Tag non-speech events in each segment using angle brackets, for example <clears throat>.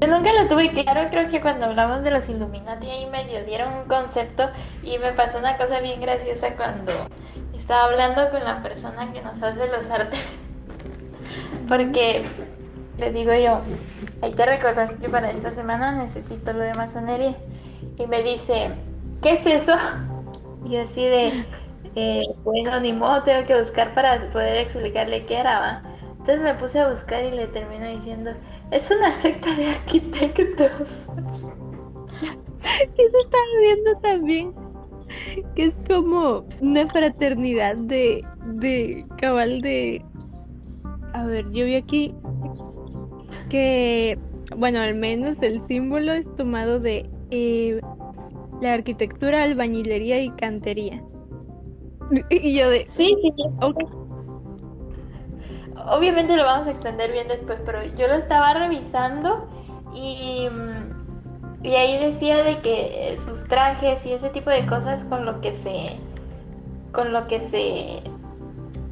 Yo nunca lo tuve claro, creo que cuando hablamos de los Illuminati ahí medio dieron un concepto y me pasó una cosa bien graciosa cuando estaba hablando con la persona que nos hace los artes. <laughs> Porque le digo yo, ahí te recordas que para esta semana necesito lo de masonería. Y me dice, ¿qué es eso? <laughs> Y así de, eh, bueno, ni modo, tengo que buscar para poder explicarle qué era, ¿va? Entonces me puse a buscar y le termino diciendo, es una secta de arquitectos. Eso estaba viendo también, que es como una fraternidad de, de cabal de... A ver, yo vi aquí que, bueno, al menos el símbolo es tomado de eh, la arquitectura, albañilería y cantería. Y yo de... Sí, sí. Obviamente lo vamos a extender bien después, pero yo lo estaba revisando y, y ahí decía de que sus trajes y ese tipo de cosas con lo que se con lo que se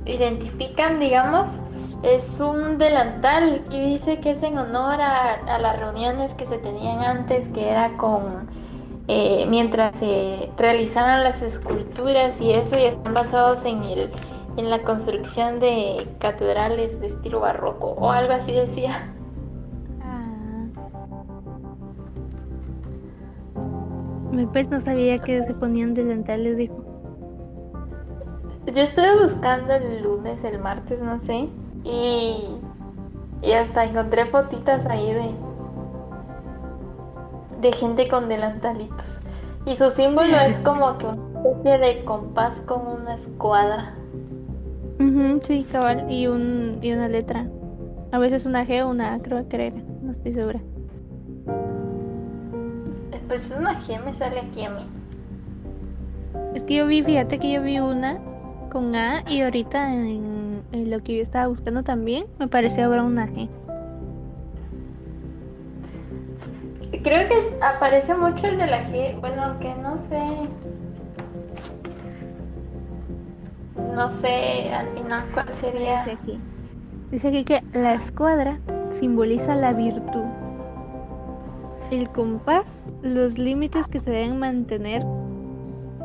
identifican, digamos, es un delantal y dice que es en honor a, las reuniones que se tenían antes, que era con eh, mientras se realizaban las esculturas y eso, y están basados en el en la construcción de catedrales de estilo barroco o algo así decía. Ah. Pues no sabía que se ponían delantales, dijo. Yo estuve buscando el lunes, el martes, no sé, y, y hasta encontré fotitas ahí de, de gente con delantalitos. Y su símbolo es como que una especie de compás con una escuadra. Sí, cabal, y, un, y una letra. A veces una G o una A, creo que era, no estoy segura. Pues una G me sale aquí a mí. Es que yo vi, fíjate que yo vi una con A y ahorita en, lo que yo estaba buscando también me pareció ahora una G. Creo que aparece mucho el de la G, bueno, aunque no sé. No sé al final cuál sería. Dice aquí, Dice aquí que la escuadra simboliza la virtud. El compás, los límites que se deben mantener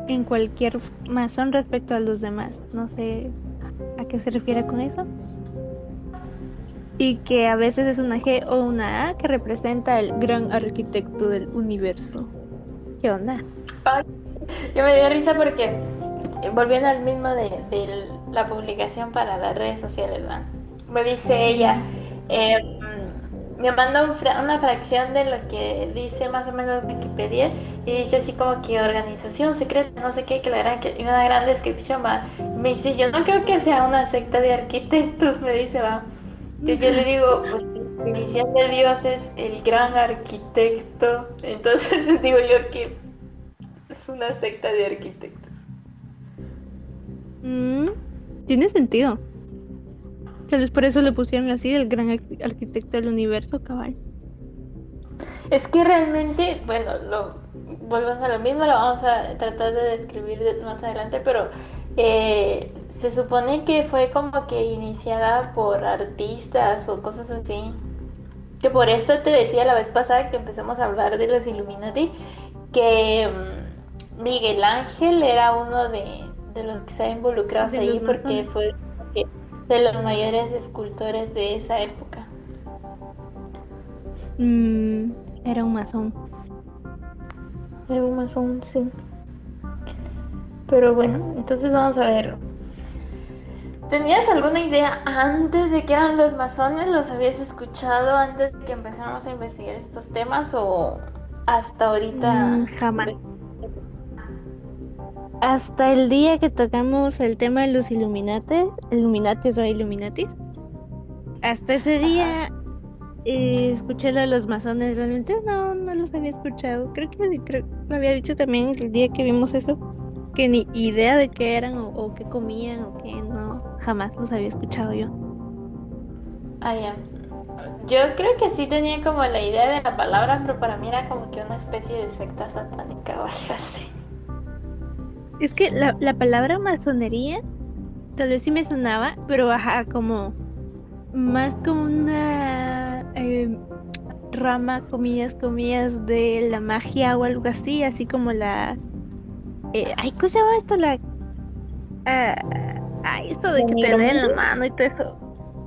en cualquier masón respecto a los demás. No sé a qué se refiere con eso. Y que a veces es una G o una A que representa el gran arquitecto del universo. ¿Qué onda? yo me dio risa porque volviendo al mismo de, la publicación para las redes sociales, me dice ella, eh, me manda una fracción de lo que dice más o menos Wikipedia y dice así como que organización secreta, no sé qué, que la gran, que una gran descripción va. Me dice, yo no creo que sea una secta de arquitectos, <laughs> me dice, va. Yo, yo le digo, pues la definición de Dios es el gran arquitecto. Entonces <laughs> digo yo que es una secta de arquitectos. Mm, tiene sentido. Tal vez por eso le pusieron así el gran arquitecto del universo, cabal. Es que realmente, bueno, lo volvemos a lo mismo, lo vamos a tratar de describir más adelante, pero eh, se supone que fue como que iniciada por artistas o cosas así. Que por eso te decía la vez pasada que empezamos a hablar de los Illuminati, que mm, Miguel Ángel era uno de, los que se ha involucrado ahí porque fue de los mayores escultores de esa época. Mm, era un masón. Era un masón, sí. Pero bueno, entonces vamos a ver. ¿Tenías alguna idea antes de que eran los masones? ¿Los habías escuchado antes de que empezáramos a investigar estos temas o hasta ahorita? Mm, jamás hasta el día que tocamos el tema de los Illuminati, Illuminatis o Illuminatis, hasta ese día eh, escuché lo de los masones, realmente no, no los había escuchado. Creo que creo, lo había dicho también el día que vimos eso, que ni idea de qué eran o, qué comían o qué no, jamás los había escuchado yo. Ah, ya. Yo creo que sí tenía como la idea de la palabra, pero para mí era como que una especie de secta satánica o algo así. Es que la, la palabra masonería tal vez sí me sonaba, pero ajá, como más como una... Eh, rama, comillas, comillas, de la magia o algo así, así como la... Eh, ay, ¿cómo se llama esto? La... ah, ay, esto de que te leen la mano y todo eso.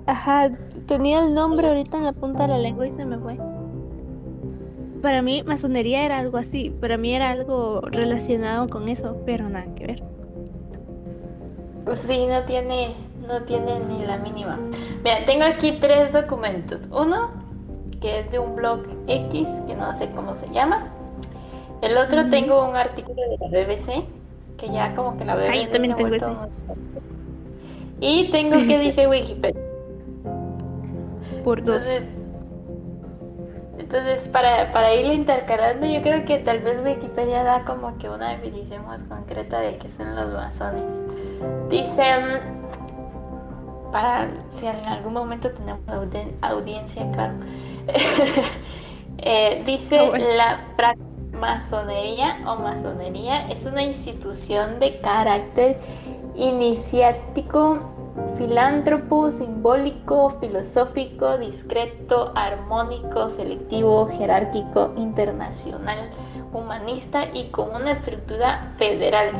Ajá, tenía el nombre ahorita en la punta de la lengua y se me fue. Para mí, masonería era algo así. Para mí era algo relacionado con eso, pero nada que ver. Sí, no tiene, no tiene ni la mínima. Mira, tengo aquí tres documentos. Uno, que es de un blog X, que no sé cómo se llama. El otro tengo un artículo de la BBC, que ya como que la BBC yo también se tengo un- Y tengo que dice <laughs> Wikipedia. Por dos. Entonces, entonces para, para irlo intercalando, yo creo que tal vez Wikipedia da como que una definición más concreta de qué son los masones. Dicen, para si en algún momento tenemos audi- audiencia, claro. <laughs> Eh, dice Ah, bueno. la masonería o masonería es una institución de carácter iniciático, filántropo, simbólico, filosófico, discreto, armónico, selectivo, jerárquico, internacional, humanista y con una estructura federal,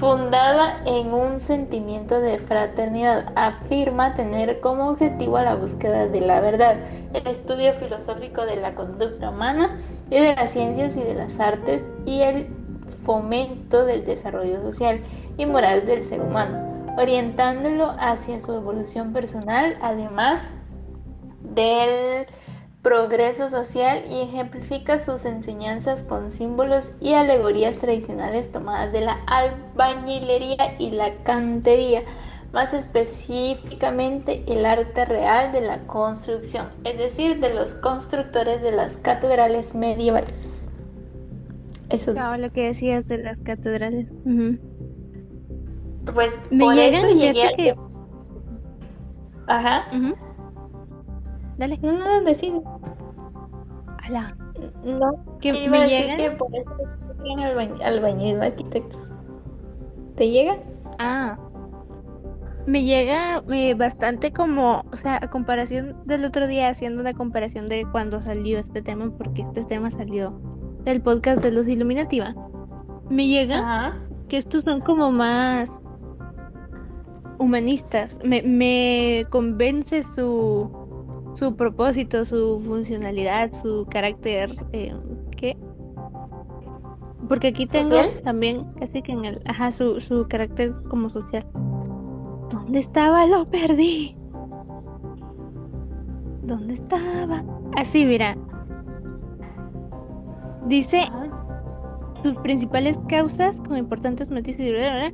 fundada en un sentimiento de fraternidad. Afirma tener como objetivo la búsqueda de la verdad, el estudio filosófico de la conducta humana y de las ciencias y de las artes y el fomento del desarrollo social y moral del ser humano, orientándolo hacia su evolución personal, además del progreso social y ejemplifica sus enseñanzas con símbolos y alegorías tradicionales tomadas de la albañilería y la cantería, más específicamente el arte real de la construcción, es decir, de los constructores de las catedrales medievales. Eso es. Claro, lo que decías de las catedrales. Pues Me por llegan, eso llegué a... que- Ajá. Dale. No, no, decide. Ala. No, Que a me decir llegan. que por eso albañ- albañil, arquitectos. ¿Te llega? Ah. Me llega eh, bastante como, o sea, a comparación del otro día, haciendo una comparación de cuando salió este tema, porque este tema salió del podcast de Luz Iluminativa. Me llega Ajá. que estos son como más humanistas. Me, me convence su, su propósito, su funcionalidad, su carácter. Eh, ¿Qué? Porque aquí tengo ¿Social? también casi que en el. Ajá, su, su carácter como social. ¿Dónde estaba? Lo perdí. ¿Dónde estaba? Así, mira. Dice sus principales causas con importantes bla,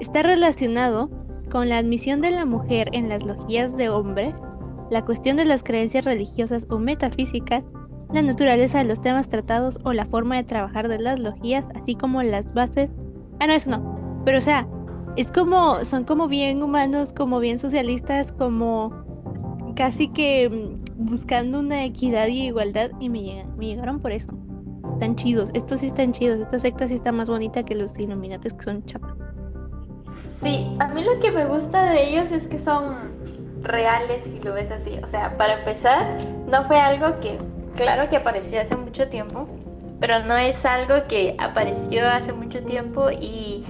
está relacionado con la admisión de la mujer en las logias de hombre, la cuestión de las creencias religiosas o metafísicas, la naturaleza de los temas tratados o la forma de trabajar de las logias, así como las bases. Ah, no, eso no. Pero o sea, es como, son como bien humanos, como bien socialistas, como casi que mm, buscando una equidad y igualdad y me llegan, me llegaron por eso. Están chidos, estos sí están chidos, esta secta sí está más bonita que los Illuminates que son chapas. Sí, a mí lo que me gusta de ellos es que son reales si lo ves así. O sea, para empezar, no fue algo que, claro que apareció hace mucho tiempo, pero no es algo que apareció hace mucho tiempo y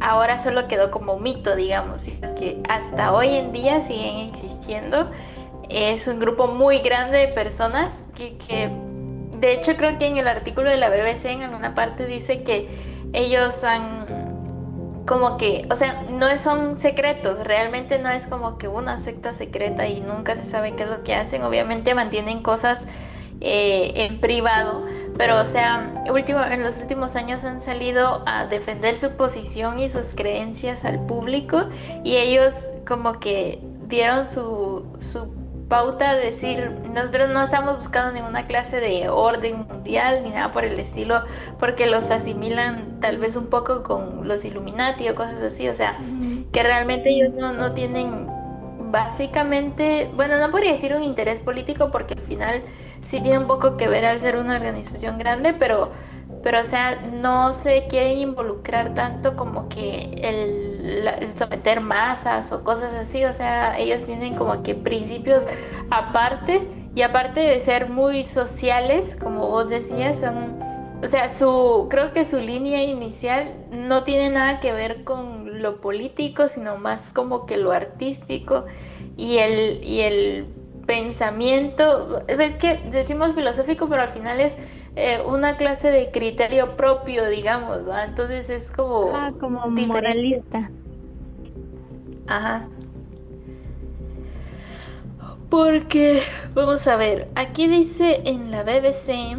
ahora solo quedó como mito, digamos, sino que hasta hoy en día siguen existiendo. Es un grupo muy grande de personas que, que de hecho creo que en el artículo de la BBC en alguna parte dice que ellos han como que, o sea, no son secretos, realmente no es como que una secta secreta y nunca se sabe qué es lo que hacen, obviamente mantienen cosas eh, en privado, pero o sea, último, en los últimos años han salido a defender su posición y sus creencias al público y ellos como que dieron su, su pauta de decir, nosotros no estamos buscando ninguna clase de orden mundial ni nada por el estilo, porque los asimilan tal vez un poco con los Illuminati o cosas así, o sea, que realmente ellos no, no tienen básicamente, bueno, no podría decir un interés político porque al final sí tiene un poco que ver al ser una organización grande, pero, pero o sea, no se quieren involucrar tanto como que el someter masas o cosas así, o sea, ellos tienen como que principios aparte y aparte de ser muy sociales, como vos decías, son, o sea, su, creo que su línea inicial no tiene nada que ver con lo político, sino más como que lo artístico y el, y el pensamiento, es que decimos filosófico, pero al final es eh, una clase de criterio propio, digamos, ¿va? Entonces es como... Ah, como moralista. Ajá. Porque, vamos a ver, aquí dice en la BBC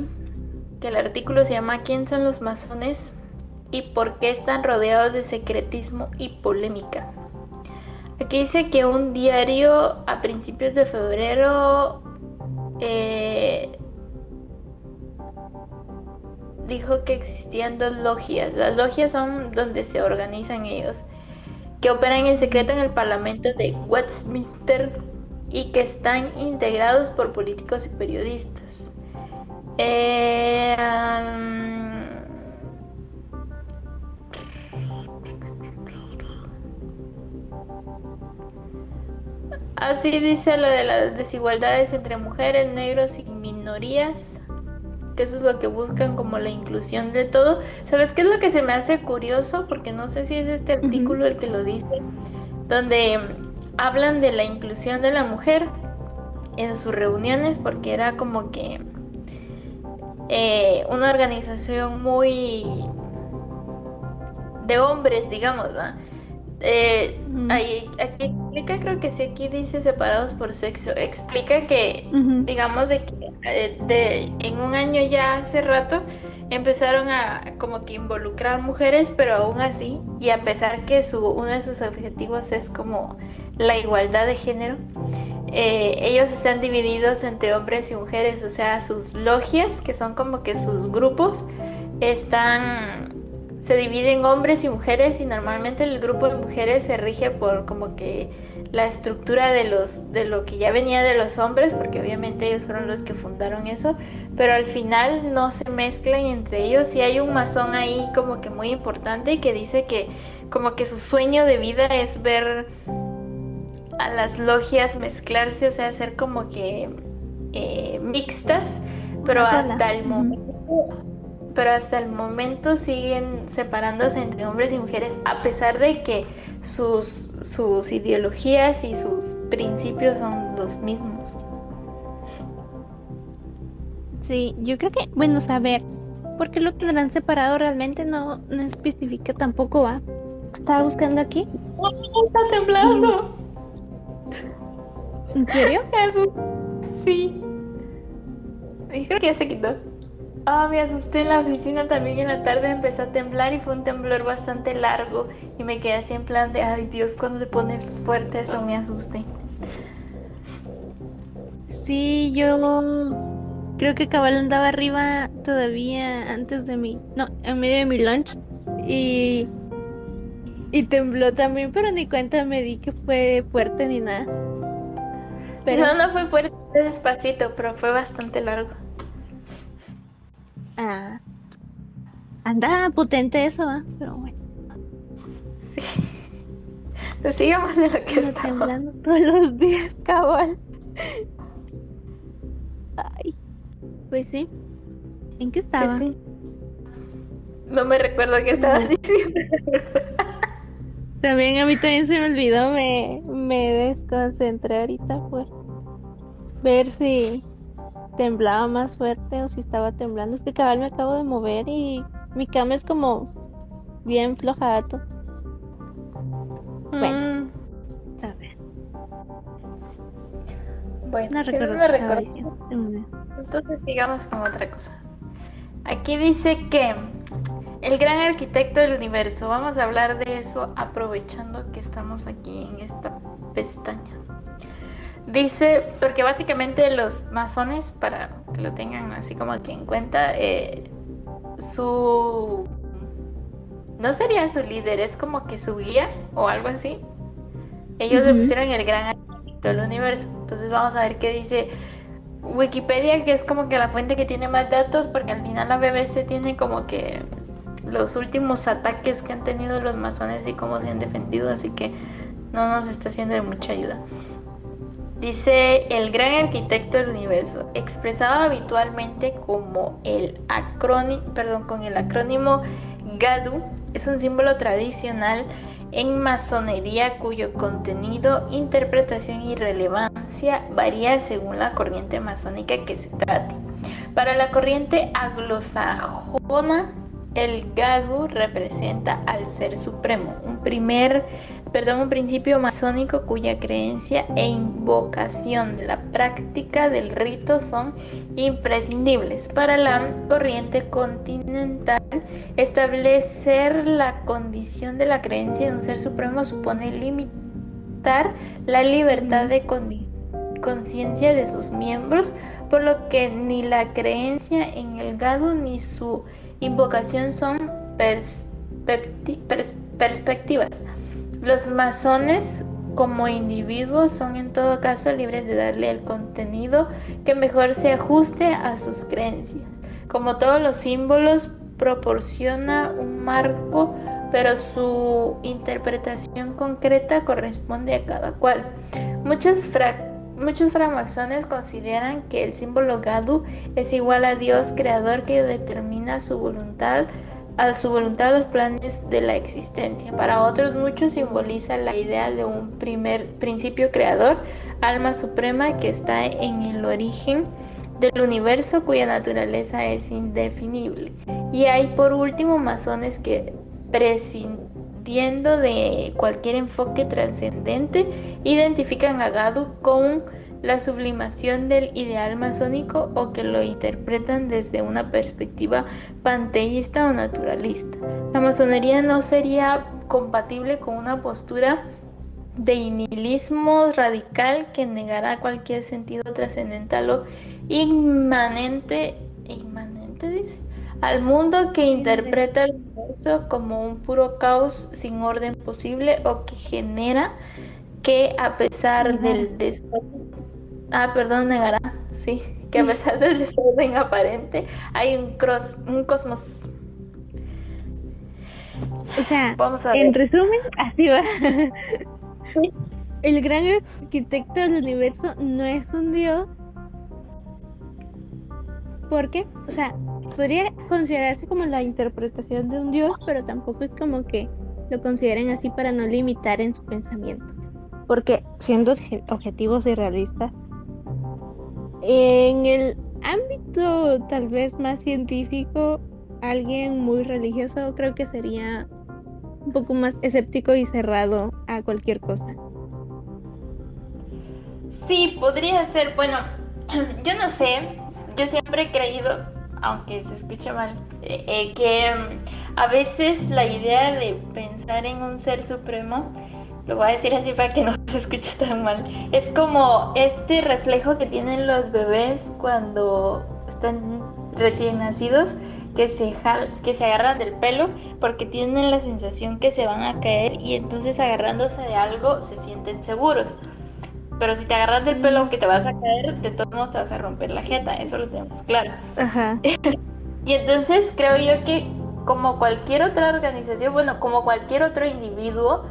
que el artículo se llama ¿Quién son los masones y por qué están rodeados de secretismo y polémica? Aquí dice que un diario a principios de febrero eh, dijo que existían dos logias. Las logias son donde se organizan ellos, que operan en secreto en el Parlamento de Westminster y que están integrados por políticos y periodistas. Eh, Así dice lo de las desigualdades entre mujeres, negros y minorías, que eso es lo que buscan como la inclusión de todo. ¿Sabes qué es lo que se me hace curioso? Porque no sé si es este artículo el que lo dice, donde hablan de la inclusión de la mujer en sus reuniones, porque era como que eh, una organización muy de hombres, digamos, ¿verdad? Eh, ahí, aquí explica, creo que sí, aquí dice separados por sexo. Explica que, digamos, de que eh, de, en un año ya hace rato empezaron a como que involucrar mujeres, pero aún así, y a pesar que su, uno de sus objetivos es como la igualdad de género, eh, ellos están divididos entre hombres y mujeres, o sea, sus logias, que son como que sus grupos, están se dividen hombres y mujeres y normalmente el grupo de mujeres se rige por como que la estructura de los de lo que ya venía de los hombres porque obviamente ellos fueron los que fundaron eso pero al final no se mezclan entre ellos y hay un masón ahí como que muy importante que dice que como que su sueño de vida es ver a las logias mezclarse o sea ser como que eh, mixtas pero hasta el momento pero hasta el momento siguen separándose entre hombres y mujeres a pesar de que sus, sus ideologías y sus principios son los mismos. Sí, yo creo que, bueno, saber por qué lo tendrán separado realmente no, no especifica tampoco, ¿va? Estaba buscando aquí. está temblando! ¿En serio? <laughs> Sí. Y creo que ya se quitó. Ah, me asusté en la oficina también en la tarde, empezó a temblar y fue un temblor bastante largo y me quedé así en plan de, ay Dios, cuando se pone fuerte esto me asusté. Sí, yo creo que cabal andaba arriba todavía antes de mi, no, en medio de mi lunch y y tembló también, pero ni cuenta me di que fue fuerte ni nada. Pero... No, no fue fuerte, despacito, pero fue bastante largo. Ah, anda potente eso, ¿eh? pero bueno. Sí. Pues sigamos en lo que está temblando todos los días, cabal. Ay, pues sí. ¿En qué estaba? Pues sí. No me recuerdo qué estaba diciendo. También a mí también se me olvidó, me, me desconcentré ahorita, pues. Ver si temblaba más fuerte o si estaba temblando. Es que cabal me acabo de mover y mi cama es como bien flojato. Bueno. Mm. A ver. Bueno, no recuerdo Entonces sigamos con otra cosa. Aquí dice que el gran arquitecto del universo. Vamos a hablar de eso aprovechando que estamos aquí en esta pestaña. Dice, porque básicamente los masones, para que lo tengan así como aquí en cuenta, eh, su... No sería su líder, es como que su guía o algo así. Ellos le pusieron el gran del universo. Entonces vamos a ver qué dice Wikipedia, que es como que la fuente que tiene más datos, porque al final la BBC tiene como que los últimos ataques que han tenido los masones y cómo se han defendido, así que no nos está haciendo de mucha ayuda. Dice el gran arquitecto del universo, expresado habitualmente como el acrónimo, perdón, con el acrónimo GADU, es un símbolo tradicional en masonería cuyo contenido, interpretación y relevancia varía según la corriente masónica que se trate. Para la corriente anglosajona, el Gadu representa al Ser Supremo, un primer, perdón, un principio masónico cuya creencia e invocación de la práctica del rito son imprescindibles. Para la corriente continental, establecer la condición de la creencia de un Ser Supremo supone limitar la libertad de conciencia de sus miembros, por lo que ni la creencia en el Gadu ni su invocación son perspectivas. Los masones como individuos son en todo caso libres de darle el contenido que mejor se ajuste a sus creencias. Como todos los símbolos, proporciona un marco, pero su interpretación concreta corresponde a cada cual. Muchos francmasones consideran que el símbolo Gadu es igual a Dios creador que determina su voluntad a su voluntad los planes de la existencia. Para otros muchos simboliza la idea de un primer principio creador, alma suprema que está en el origen del universo cuya naturaleza es indefinible. Y hay por último masones que prescindiendo de cualquier enfoque trascendente, identifican a Gadu con la sublimación del ideal masónico o que lo interpretan desde una perspectiva panteísta o naturalista. La masonería no sería compatible con una postura de nihilismo radical que negará cualquier sentido trascendental o inmanente, inmanente dice, al mundo que interpreta el universo como un puro caos sin orden posible o que genera que a pesar del desorden, ah, perdón, negará, sí, que a pesar del desorden aparente hay un, cross, un cosmos. O sea, en resumen, así va. El gran arquitecto del universo no es un dios. ¿Por qué? O sea, podría considerarse como la interpretación de un dios, pero tampoco es como que lo consideren así para no limitar en su pensamiento. Porque siendo objetivos y realistas, en el ámbito tal vez más científico, alguien muy religioso creo que sería un poco más escéptico y cerrado a cualquier cosa. Sí, podría ser, bueno, <clears throat> yo no sé, yo siempre he creído, aunque se escuche mal, eh, eh, que mm, a veces la idea de pensar en un ser supremo lo voy a decir así para que no <laughs> se escuche tan mal, es como este reflejo que tienen los bebés cuando están recién nacidos, que se, que se agarran del pelo porque tienen la sensación que se van a caer y entonces agarrándose de algo se sienten seguros. Pero si te agarras del pelo que te vas a caer, de todos modos te vas a romper la jeta, eso lo tenemos claro. <laughs> y entonces creo yo que como cualquier otra organización, bueno, como cualquier otro individuo,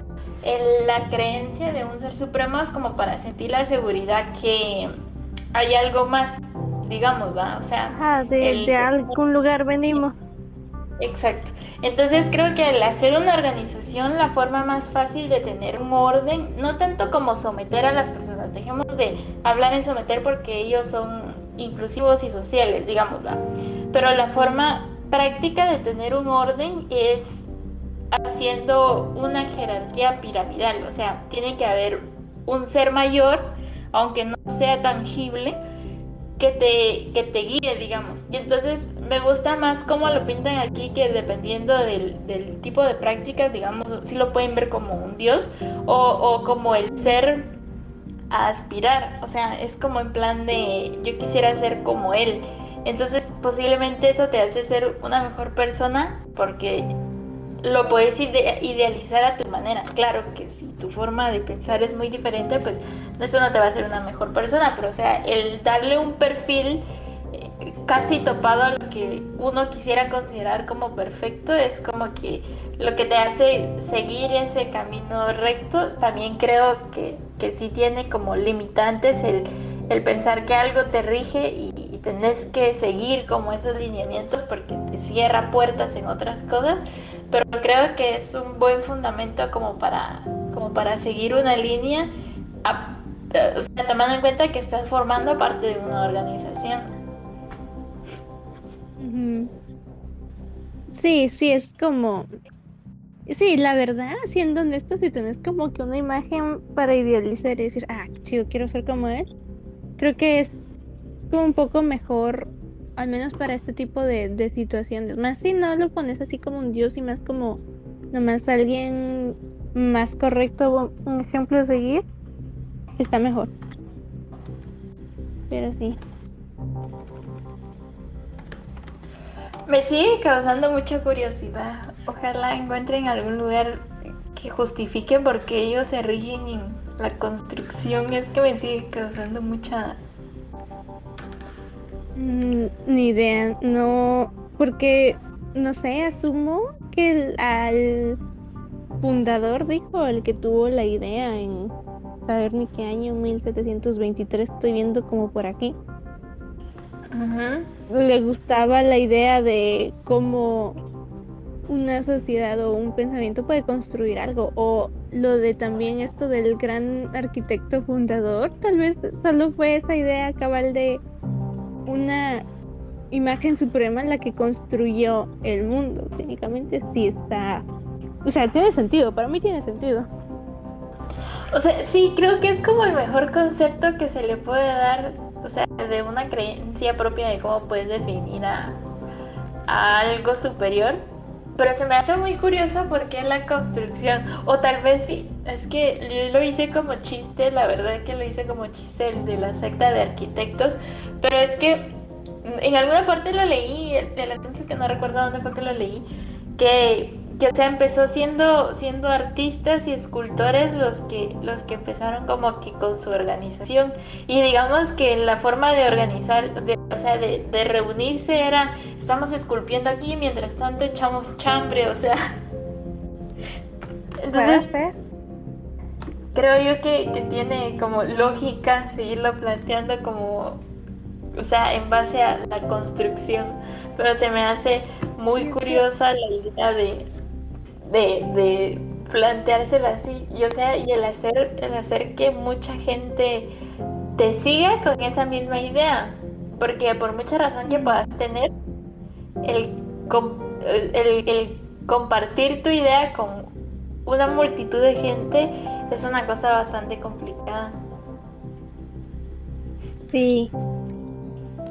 la creencia de un ser supremo es como para sentir la seguridad que hay algo más, digamos, ¿va? O sea, de, algún lugar venimos. Exacto. Entonces creo que al hacer una organización, la forma más fácil de tener un orden, no tanto como someter a las personas, dejemos de hablar en someter porque ellos son inclusivos y sociales, digamos, pero la forma práctica de tener un orden es haciendo una jerarquía piramidal, o sea, tiene que haber un ser mayor, aunque no sea tangible, que te, que te guíe, digamos. Y entonces me gusta más cómo lo pintan aquí, que dependiendo del, tipo de prácticas, digamos, si lo pueden ver como un dios o, o como el ser a aspirar, o sea, es como en plan de yo quisiera ser como él. Entonces posiblemente eso te hace ser una mejor persona porque lo puedes idealizar a tu manera. Claro que si tu forma de pensar es muy diferente, pues eso no te va a hacer una mejor persona, pero o sea, el darle un perfil casi topado a lo que uno quisiera considerar como perfecto, es como que lo que te hace seguir ese camino recto, también creo que, que sí tiene como limitantes el, el pensar que algo te rige y, tenés que seguir como esos lineamientos porque te cierra puertas en otras cosas, pero creo que es un buen fundamento como para, como para seguir una línea, o sea, tomando en cuenta que estás formando parte de una organización. Sí, sí, es como... Sí, la verdad, siendo honesto, si tenés como que una imagen para idealizar y decir, ah, chido, quiero ser como él, creo que es como un poco mejor, al menos para este tipo de, situaciones. Más si no lo pones así como un dios y más como nomás alguien más correcto, un ejemplo de seguir, está mejor. Pero sí. Me sigue causando mucha curiosidad. Ojalá encuentren algún lugar que justifique por qué ellos se rigen en la construcción. Es que me sigue causando mucha... Mm, ni idea, no, porque, no sé, asumo que el, al fundador dijo, el que tuvo la idea en saber ni qué año, 1723, estoy viendo como por aquí. Le gustaba la idea de cómo una sociedad o un pensamiento puede construir algo o lo de también esto del gran arquitecto fundador tal vez solo fue esa idea cabal de una imagen suprema en la que construyó el mundo técnicamente sí está o sea tiene sentido para mí tiene sentido. O sea sí creo que es como el mejor concepto que se le puede dar o sea de una creencia propia de cómo puedes definir a, a algo superior pero se me hace muy curioso porque la construcción, o tal vez sí, es que yo lo hice como chiste, la verdad que lo hice como chiste de la secta de arquitectos, pero es que en alguna parte lo leí, de las es que no recuerdo dónde fue que lo leí, que que o sea, empezó siendo, siendo artistas y escultores los que, los que empezaron como que con su organización. Y digamos que la forma de organizar, o sea, de, reunirse era, estamos esculpiendo aquí, mientras tanto echamos chambre, o sea. Entonces, creo yo que, que tiene como lógica seguirlo planteando como, o sea, en base a la construcción. Pero se me hace muy curiosa la idea de, de, de planteárselo así. Y, o sea, y el hacer, el hacer que mucha gente te siga con esa misma idea. Porque por mucha razón que puedas tener, el, el, el compartir tu idea con una multitud de gente es una cosa bastante complicada. Sí,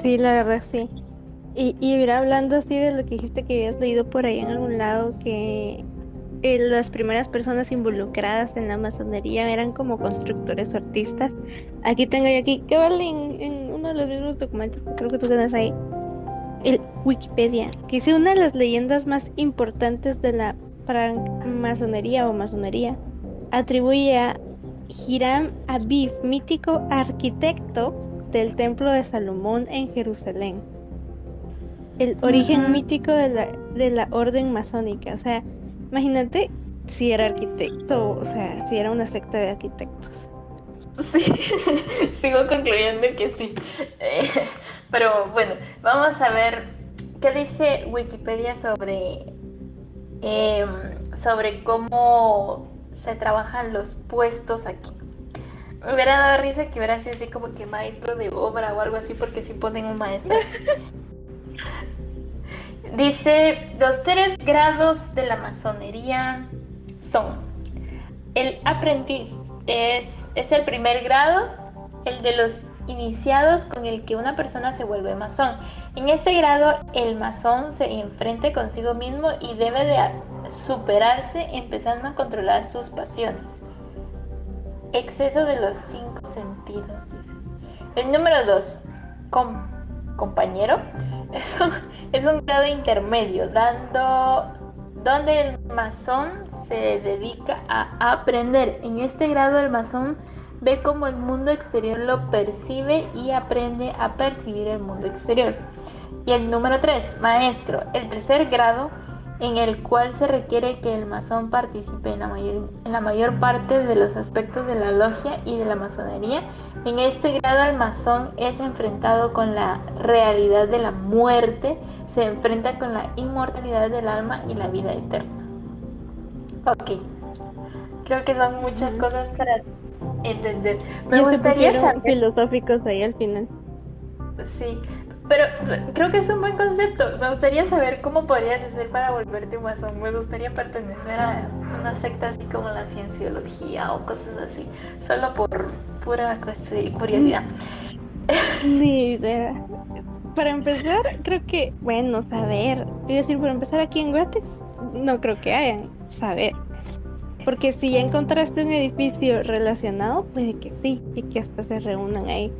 sí, la verdad sí. Y, y mira, hablando así de lo que dijiste que habías leído por ahí en algún lado, que eh, las primeras personas involucradas en la masonería eran como constructores o artistas. Aquí tengo yo aquí, que vale en, uno de los mismos documentos que creo que tú tienes ahí, el Wikipedia, que es una de las leyendas más importantes de la masonería o masonería. Atribuye a Hiram Aviv, mítico arquitecto del Templo de Salomón en Jerusalén. El origen mítico de la, de la orden masónica, o sea, Imagínate si era arquitecto, o sea, si era una secta de arquitectos. Sí, <laughs> sigo concluyendo que sí. Eh, pero bueno, vamos a ver qué dice Wikipedia sobre, em, sobre cómo se trabajan los puestos aquí. Me hubiera dado risa que hubiera sido así como que maestro de obra o algo así, porque si ponen un maestro. <laughs> Dice, los tres grados de la masonería son, el aprendiz es, es el primer grado, el de los iniciados con el que una persona se vuelve masón. En este grado, el masón se enfrenta consigo mismo y debe de superarse empezando a controlar sus pasiones. Exceso de los cinco sentidos, dice. El número dos, compañero <laughs> es un, grado intermedio, dando donde el masón se dedica a aprender. En este grado el masón ve cómo el mundo exterior lo percibe y aprende a percibir el mundo exterior. Y el número 3, maestro, el tercer grado en el cual se requiere que el masón participe en la, mayor, en la mayor parte de los aspectos de la logia y de la masonería. En este grado el masón es enfrentado con la realidad de la muerte, se enfrenta con la inmortalidad del alma y la vida eterna. Ok, creo que son muchas cosas para entender. Me gustaría saber... filosóficos ahí al final. Sí, pero creo que es un buen concepto. Me gustaría saber cómo podrías hacer para volverte un masón. Me gustaría pertenecer a una secta así como la cienciología o cosas así. Solo por pura curiosidad. Ni idea. Para empezar, creo que, bueno, saber. Te decir, para empezar aquí en Guates, no creo que hayan saber. Porque si ya encontraste un edificio relacionado, puede que sí, y que hasta se reúnan ahí.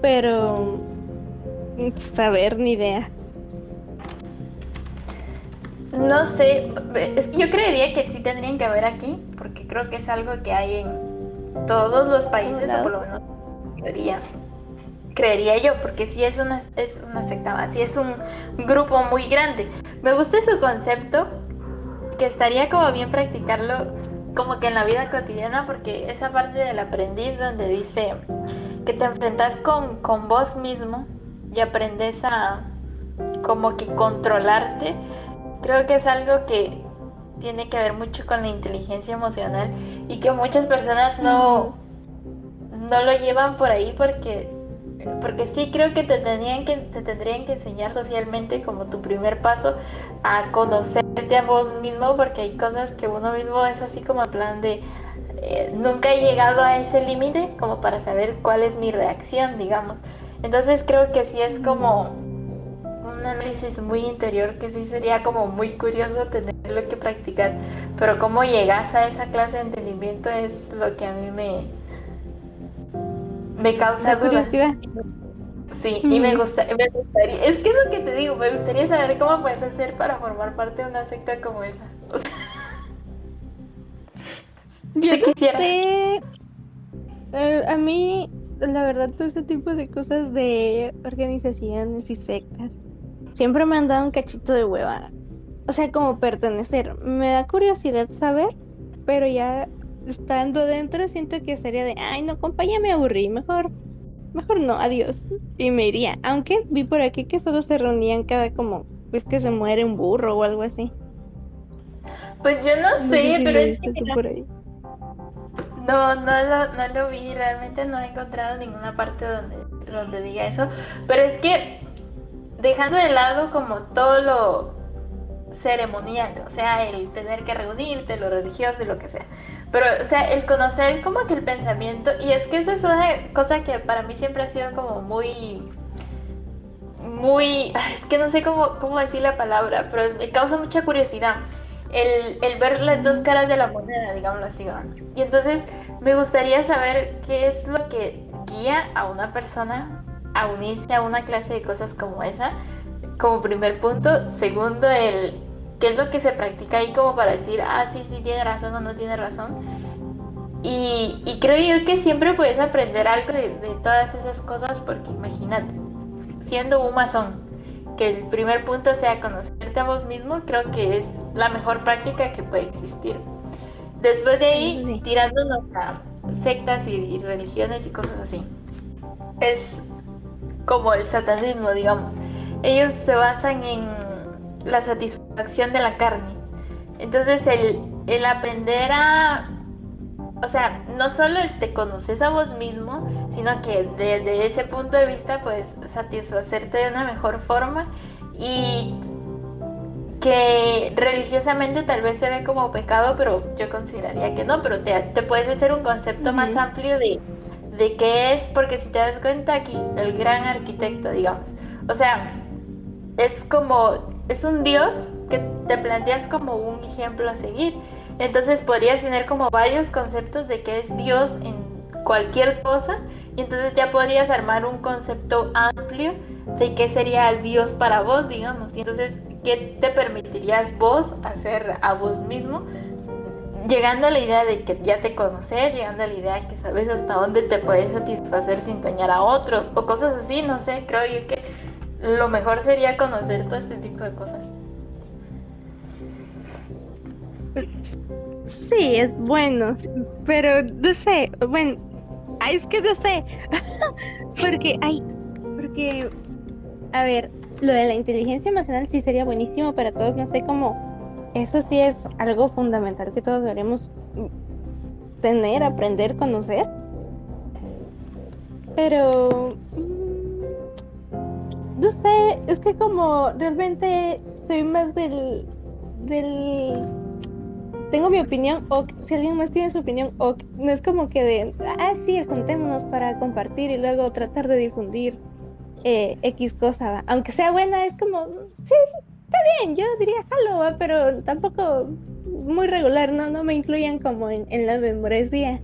Pero saber ni idea. No sé, yo creería que sí tendrían que haber aquí, porque creo que es algo que hay en todos los países, o por lo menos creería, creería yo, porque sí es una, es una secta, sí es un grupo muy grande. Me gusta su concepto, que estaría como bien practicarlo como que en la vida cotidiana, porque esa parte del aprendiz donde dice que te enfrentas con, con vos mismo y aprendes a como que controlarte, creo que es algo que tiene que ver mucho con la inteligencia emocional y que muchas personas no, no lo llevan por ahí porque porque sí creo que te tendrían que te tendrían que enseñar socialmente como tu primer paso a conocerte a vos mismo porque hay cosas que uno mismo es así como en plan de eh, nunca he llegado a ese límite como para saber cuál es mi reacción digamos entonces creo que sí es como un análisis muy interior que sí sería como muy curioso tenerlo que practicar, pero cómo llegas a esa clase de entendimiento es lo que a mí me, me causa duda. Sí, y me, gusta, me gustaría, es que es lo que te digo, me gustaría saber cómo puedes hacer para formar parte de una secta como esa. <laughs> Yo quisiera. Eh, a mí la verdad, todo este tipo de cosas de organizaciones y sectas siempre me han dado un cachito de hueva. O sea, como pertenecer. Me da curiosidad saber, pero ya estando dentro siento que sería de, ay, no, compa, ya me aburrí, mejor, mejor no, adiós. Y me iría. Aunque vi por aquí que solo se reunían cada como, pues que se muere un burro o algo así. Pues yo no sé, pero es que... No, no lo, no lo vi, realmente no he encontrado ninguna parte donde, donde diga eso. Pero es que dejando de lado como todo lo ceremonial, o sea, el tener que reunirte, lo religioso y lo que sea. Pero, o sea, el conocer como que el pensamiento, y es que esa es una cosa que para mí siempre ha sido como muy, muy, es que no sé cómo, cómo decir la palabra, pero me causa mucha curiosidad el, el, ver las dos caras de la moneda, digámoslo así. Y entonces me gustaría saber qué es lo que guía a una persona a unirse a una clase de cosas como esa, como primer punto. Segundo, el qué es lo que se practica ahí como para decir, ah, sí, sí, tiene razón o no tiene razón. Y, y creo yo que siempre puedes aprender algo de, de todas esas cosas porque imagínate, siendo un masón, que el primer punto sea conocerte a vos mismo, creo que es la mejor práctica que puede existir. Después de ahí, tirándonos a sectas y, religiones y cosas así. Es como el satanismo, digamos. Ellos se basan en la satisfacción de la carne. Entonces el, el aprender a o sea, no solo te conoces a vos mismo, sino que desde ese punto de vista puedes satisfacerte de una mejor forma y que religiosamente tal vez se ve como pecado, pero yo consideraría que no, pero te, puedes hacer un concepto más amplio de, de qué es, porque si te das cuenta aquí, el gran arquitecto, digamos, o sea, es como, es un dios que te planteas como un ejemplo a seguir. Entonces podrías tener como varios conceptos de qué es Dios en cualquier cosa y entonces ya podrías armar un concepto amplio de qué sería Dios para vos, digamos. Y entonces, ¿qué te permitirías vos hacer a vos mismo llegando a la idea de que ya te conoces, llegando a la idea de que sabes hasta dónde te puedes satisfacer sin dañar a otros o cosas así, no sé, creo yo que lo mejor sería conocer todo este tipo de cosas. Sí, es bueno, pero no sé, bueno, es que no sé, <laughs> porque hay, porque, a ver, lo de la inteligencia emocional sí sería buenísimo para todos, no sé cómo, eso sí es algo fundamental que todos deberemos tener, aprender, conocer, pero, mm, no sé, es que como realmente soy más del, del tengo mi opinión o si alguien más tiene su opinión o no es como que de, ah, sí, juntémonos para compartir y luego tratar de difundir eh, X cosa, aunque sea buena, es como, sí, está bien, yo diría jalo, pero tampoco muy regular, no, no me incluyan como en, la membresía.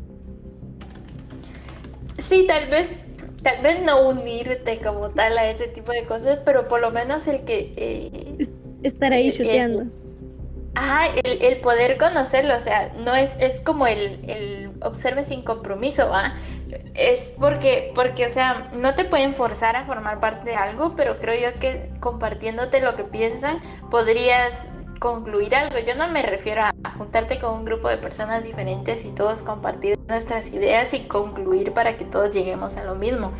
Sí, tal vez, tal vez no unirte como tal a ese tipo de cosas, pero por lo menos el que... Eh, Estar ahí chuteando. Ajá, el, poder conocerlo, o sea, no es, es como el, el observe sin compromiso, ¿va? Es porque, porque, o sea, no te pueden forzar a formar parte de algo, pero creo yo que compartiéndote lo que piensan, podrías concluir algo. Yo no me refiero a juntarte con un grupo de personas diferentes y todos compartir nuestras ideas y concluir para que todos lleguemos a lo mismo.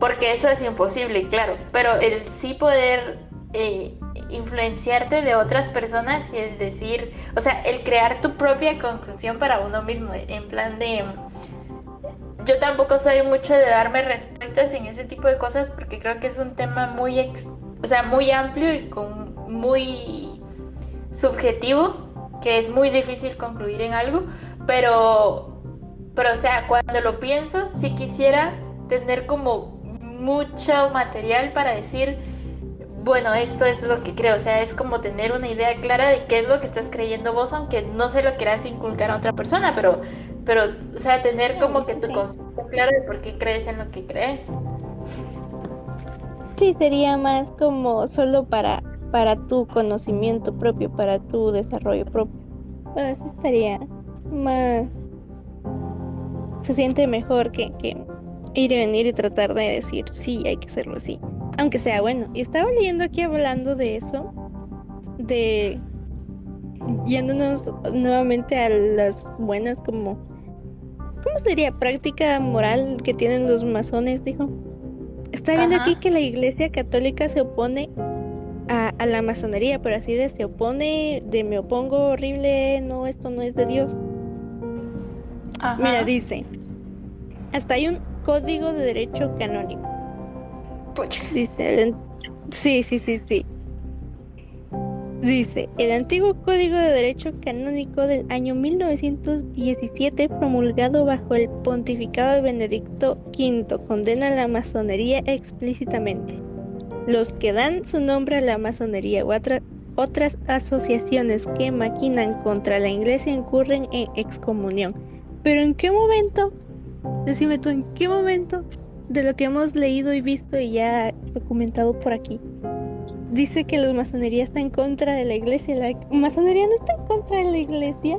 Porque eso es imposible, claro, pero el sí poder eh, influenciarte de otras personas y es decir, o sea, el crear tu propia conclusión para uno mismo, en plan de... Yo tampoco soy mucho de darme respuestas en ese tipo de cosas porque creo que es un tema muy, o sea, muy amplio y con muy subjetivo, que es muy difícil concluir en algo, pero, pero o sea, cuando lo pienso, si quisiera tener como mucho material para decir, bueno, esto es lo que creo, o sea, es como tener una idea clara de qué es lo que estás creyendo vos, aunque no se lo quieras inculcar a otra persona, pero, pero, o sea, tener como que tu concepto claro de por qué crees en lo que crees. Sí, sería más como solo para, para tu conocimiento propio, para tu desarrollo propio. Pues estaría más... Se siente mejor que, que ir y venir y tratar de decir, sí, hay que hacerlo así aunque sea bueno. Y estaba leyendo aquí hablando de eso, de yéndonos nuevamente a las buenas como ¿cómo sería? práctica moral que tienen los masones, dijo. Está viendo aquí que la iglesia católica se opone a, la masonería, pero así de se opone, de me opongo horrible, no, esto no es de Dios. Mira, dice, hasta hay un código de derecho canónico Dice, sí, sí, sí, sí. Dice, el antiguo Código de Derecho Canónico del año 1917, promulgado bajo el pontificado de Benedicto V, condena la masonería explícitamente. Los que dan su nombre a la masonería u otras asociaciones que maquinan contra la iglesia incurren en excomunión. Pero ¿en qué momento? Decime tú, ¿en qué momento de lo que hemos leído y visto y ya documentado por aquí, dice que la masonería está en contra de la iglesia. ¿La masonería no está en contra de la iglesia?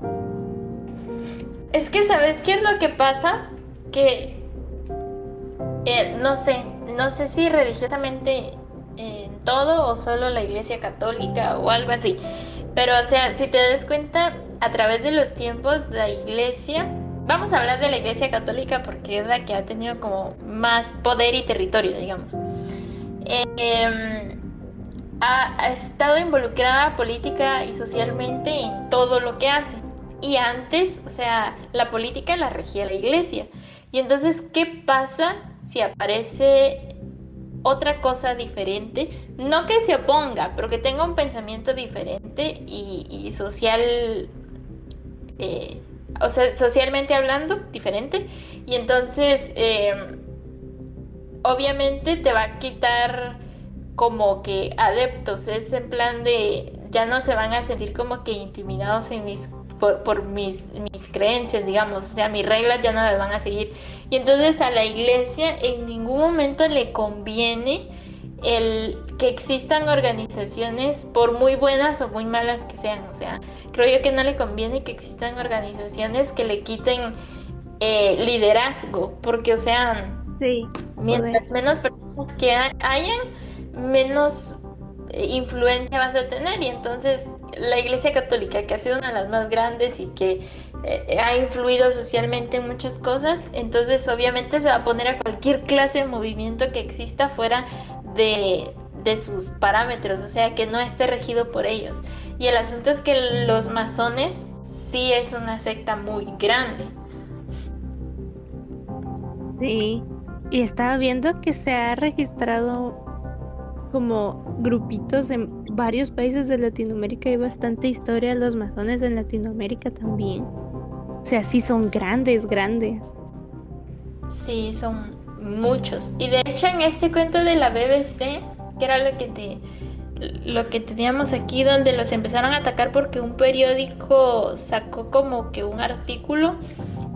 Es que, ¿sabes qué es lo que pasa? Que, eh, no sé, no sé si religiosamente en todo o solo la iglesia católica o algo así. Pero, o sea, si te das cuenta, a través de los tiempos, la iglesia vamos a hablar de la Iglesia Católica porque es la que ha tenido como más poder y territorio, digamos. Em, ha, estado involucrada política y socialmente en todo lo que hace. Y antes, o sea, la política la regía la Iglesia. Y entonces, ¿qué pasa si aparece otra cosa diferente? No que se oponga, pero que tenga un pensamiento diferente y, social. Eh, o sea, socialmente hablando, diferente. Y entonces, em, obviamente te va a quitar como que adeptos, es en plan de, ya no se van a sentir como que intimidados en mis, por, mis, mis creencias, digamos, o sea, mis reglas ya no las van a seguir. Y entonces a la iglesia en ningún momento le conviene el que existan organizaciones, por muy buenas o muy malas que sean. O sea, creo yo que no le conviene que existan organizaciones que le quiten eh, liderazgo, porque, o sea, mientras menos personas que hayan, menos influencia vas a tener y entonces la Iglesia Católica, que ha sido una de las más grandes y que eh, ha influido socialmente en muchas cosas, entonces obviamente se va a poner a cualquier clase de movimiento que exista fuera de, de sus parámetros, o sea, que no esté regido por ellos. Y el asunto es que los masones sí es una secta muy grande. Sí, y estaba viendo que se ha registrado como grupitos en varios países de Latinoamérica. Hay bastante historia de los masones en Latinoamérica también. O sea, sí son grandes, grandes. Sí, son muchos. Y de hecho en este cuento de la BBC, que era lo que te lo que teníamos aquí donde los empezaron a atacar porque un periódico sacó como que un artículo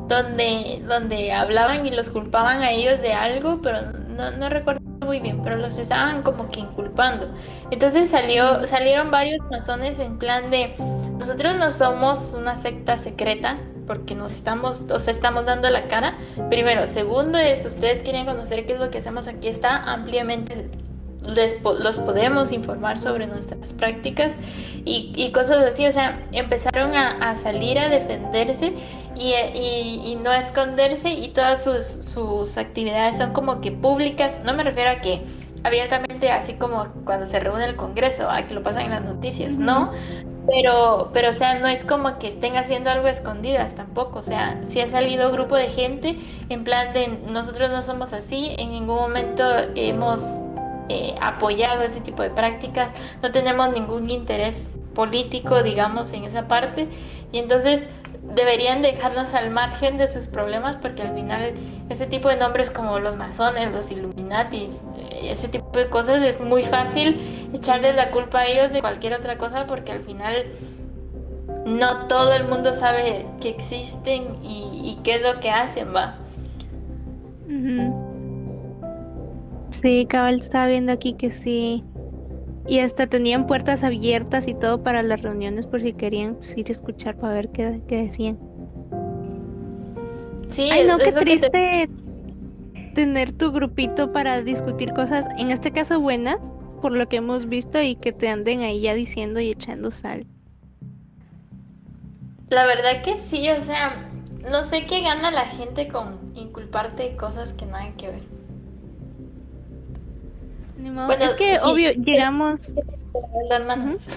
donde, donde hablaban y los culpaban a ellos de algo, pero no, no recuerdo muy bien, pero los estaban como que inculpando. Entonces salió, salieron varios masones en plan de nosotros no somos una secta secreta porque nos estamos, os estamos dando la cara. Primero, segundo es ustedes quieren conocer qué es lo que hacemos aquí está ampliamente les, los podemos informar sobre nuestras prácticas y, cosas así. O sea, empezaron a, salir a defenderse y, y, no a esconderse y todas sus, sus actividades son como que públicas. No me refiero a que abiertamente, así como cuando se reúne el Congreso, a que lo pasan en las noticias, no. Pero, pero, o sea, no es como que estén haciendo algo escondidas tampoco. O sea, si ha salido grupo de gente en plan de nosotros no somos así, en ningún momento hemos eh, apoyado ese tipo de prácticas, no tenemos ningún interés político, digamos, en esa parte, y entonces deberían dejarnos al margen de sus problemas porque al final ese tipo de nombres como los masones, los illuminatis, eh, ese tipo de cosas es muy fácil echarles la culpa a ellos de cualquier otra cosa porque al final no todo el mundo sabe que existen y, qué es lo que hacen, va. Sí, cabal estaba viendo aquí que sí. Y hasta tenían puertas abiertas y todo para las reuniones por si querían pues, ir a escuchar para ver qué, decían. Sí, Ay, no, qué triste tener tu grupito para discutir cosas, en este caso buenas, por lo que hemos visto y que te anden ahí ya diciendo y echando sal. La verdad que sí, o sea, no sé qué gana la gente con inculparte cosas que nada que ver es que obvio, llegamos. Te lavas las manos.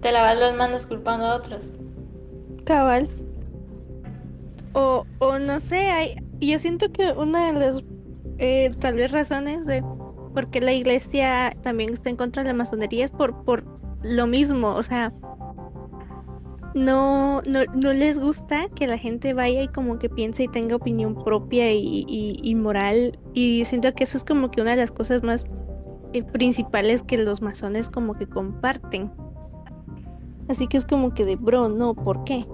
Te lavas las manos culpando a otros. Cabal. O, o no sé, hay, yo siento que una de las eh, tal vez razones de por qué la iglesia también está en contra de la masonería es por, por lo mismo, o sea, no, no, no les gusta que la gente vaya y como que piense y tenga opinión propia y, y, moral. Y siento que eso es como que una de las cosas más eh, principales que los masones como que comparten. Así que es como que de bro, no, ¿por qué?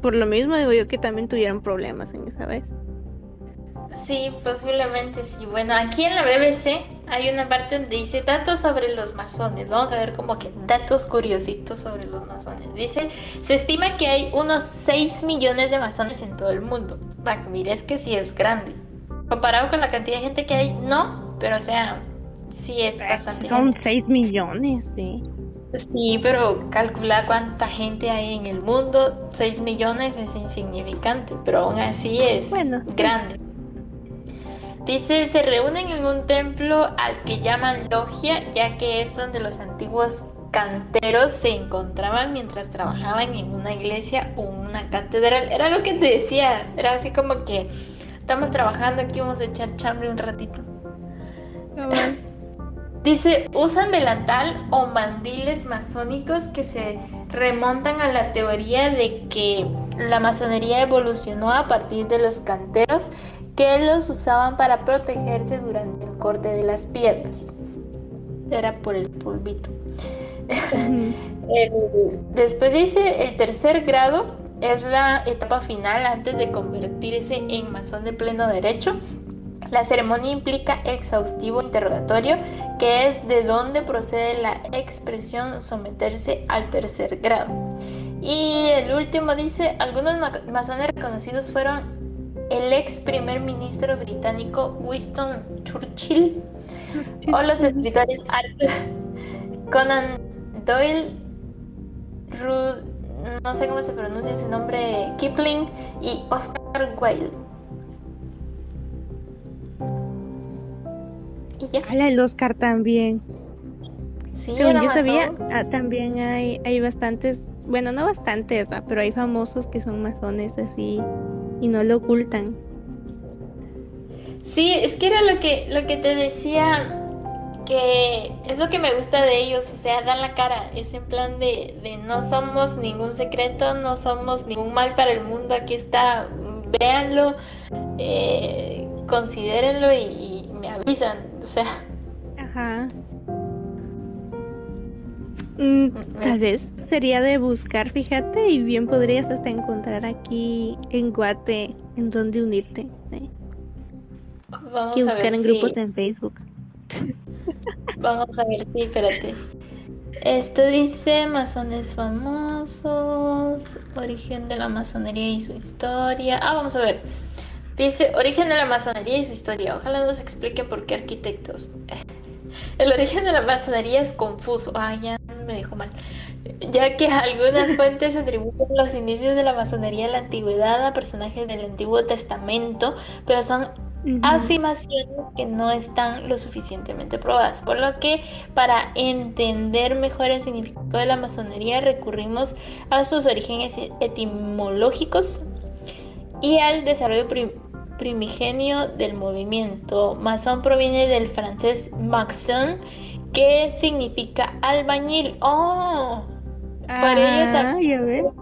Por lo mismo digo yo que también tuvieron problemas en esa vez. Sí, posiblemente sí. Bueno, aquí en la BBC hay una parte donde dice datos sobre los masones. Vamos a ver como que datos curiositos sobre los masones. Dice, se estima que hay unos 6 millones de masones en todo el mundo. Mire, es que sí es grande. Comparado con la cantidad de gente que hay, no, pero o sea, sí es bastante. Son 6 millones, sí. Sí, pero calcula cuánta gente hay en el mundo. 6 millones es insignificante, pero aún así es grande. Dice, se reúnen en un templo al que llaman logia, ya que es donde los antiguos canteros se encontraban mientras trabajaban en una iglesia o una catedral. Era lo que te decía, era así como que estamos trabajando aquí, vamos a echar chambre un ratito. <laughs> Dice, usan delantal o mandiles masónicos que se remontan a la teoría de que la masonería evolucionó a partir de los canteros que los usaban para protegerse durante el corte de las piernas. Era por el polvito. <laughs> después dice, el tercer grado es la etapa final antes de convertirse en masón de pleno derecho. La ceremonia implica exhaustivo interrogatorio, que es de dónde procede la expresión someterse al tercer grado. Y el último dice, algunos masones reconocidos fueron el ex primer ministro británico Winston Churchill, o los escritores Arthur Conan Doyle, no sé cómo se pronuncia ese nombre, Kipling y Oscar Wilde. Y ya. el Oscar también. Sí, yo sabía, ah, también hay, hay bastantes, bueno, no bastantes, pero hay famosos que son masones así y no lo ocultan. Sí, es que era lo que, lo que te decía, que es lo que me gusta de ellos, o sea, dan la cara, es en plan de, de no somos ningún secreto, no somos ningún mal para el mundo, aquí está, véanlo, eh, considérenlo y, me avisan, o sea. Ajá. Mm, tal vez sería de buscar, fíjate, y bien podrías hasta encontrar aquí en Guate en donde unirte. ¿eh? Vamos que buscar en grupos en Facebook. <laughs> Vamos a ver, sí, espérate. Esto dice masones famosos, origen de la masonería y su historia. Ah, vamos a ver. Dice origen de la masonería y su historia. Ojalá nos explique por qué arquitectos. <laughs> El origen de la masonería es confuso. Ah, ya me dijo mal. Ya que algunas fuentes atribuyen los inicios de la masonería en la antigüedad a personajes del Antiguo Testamento, pero son afirmaciones que no están lo suficientemente probadas. Por lo que para entender mejor el significado de la masonería recurrimos a sus orígenes etimológicos y al desarrollo primigenio del movimiento. Masón proviene del francés maxon, que significa albañil. ¡Oh! Para ello también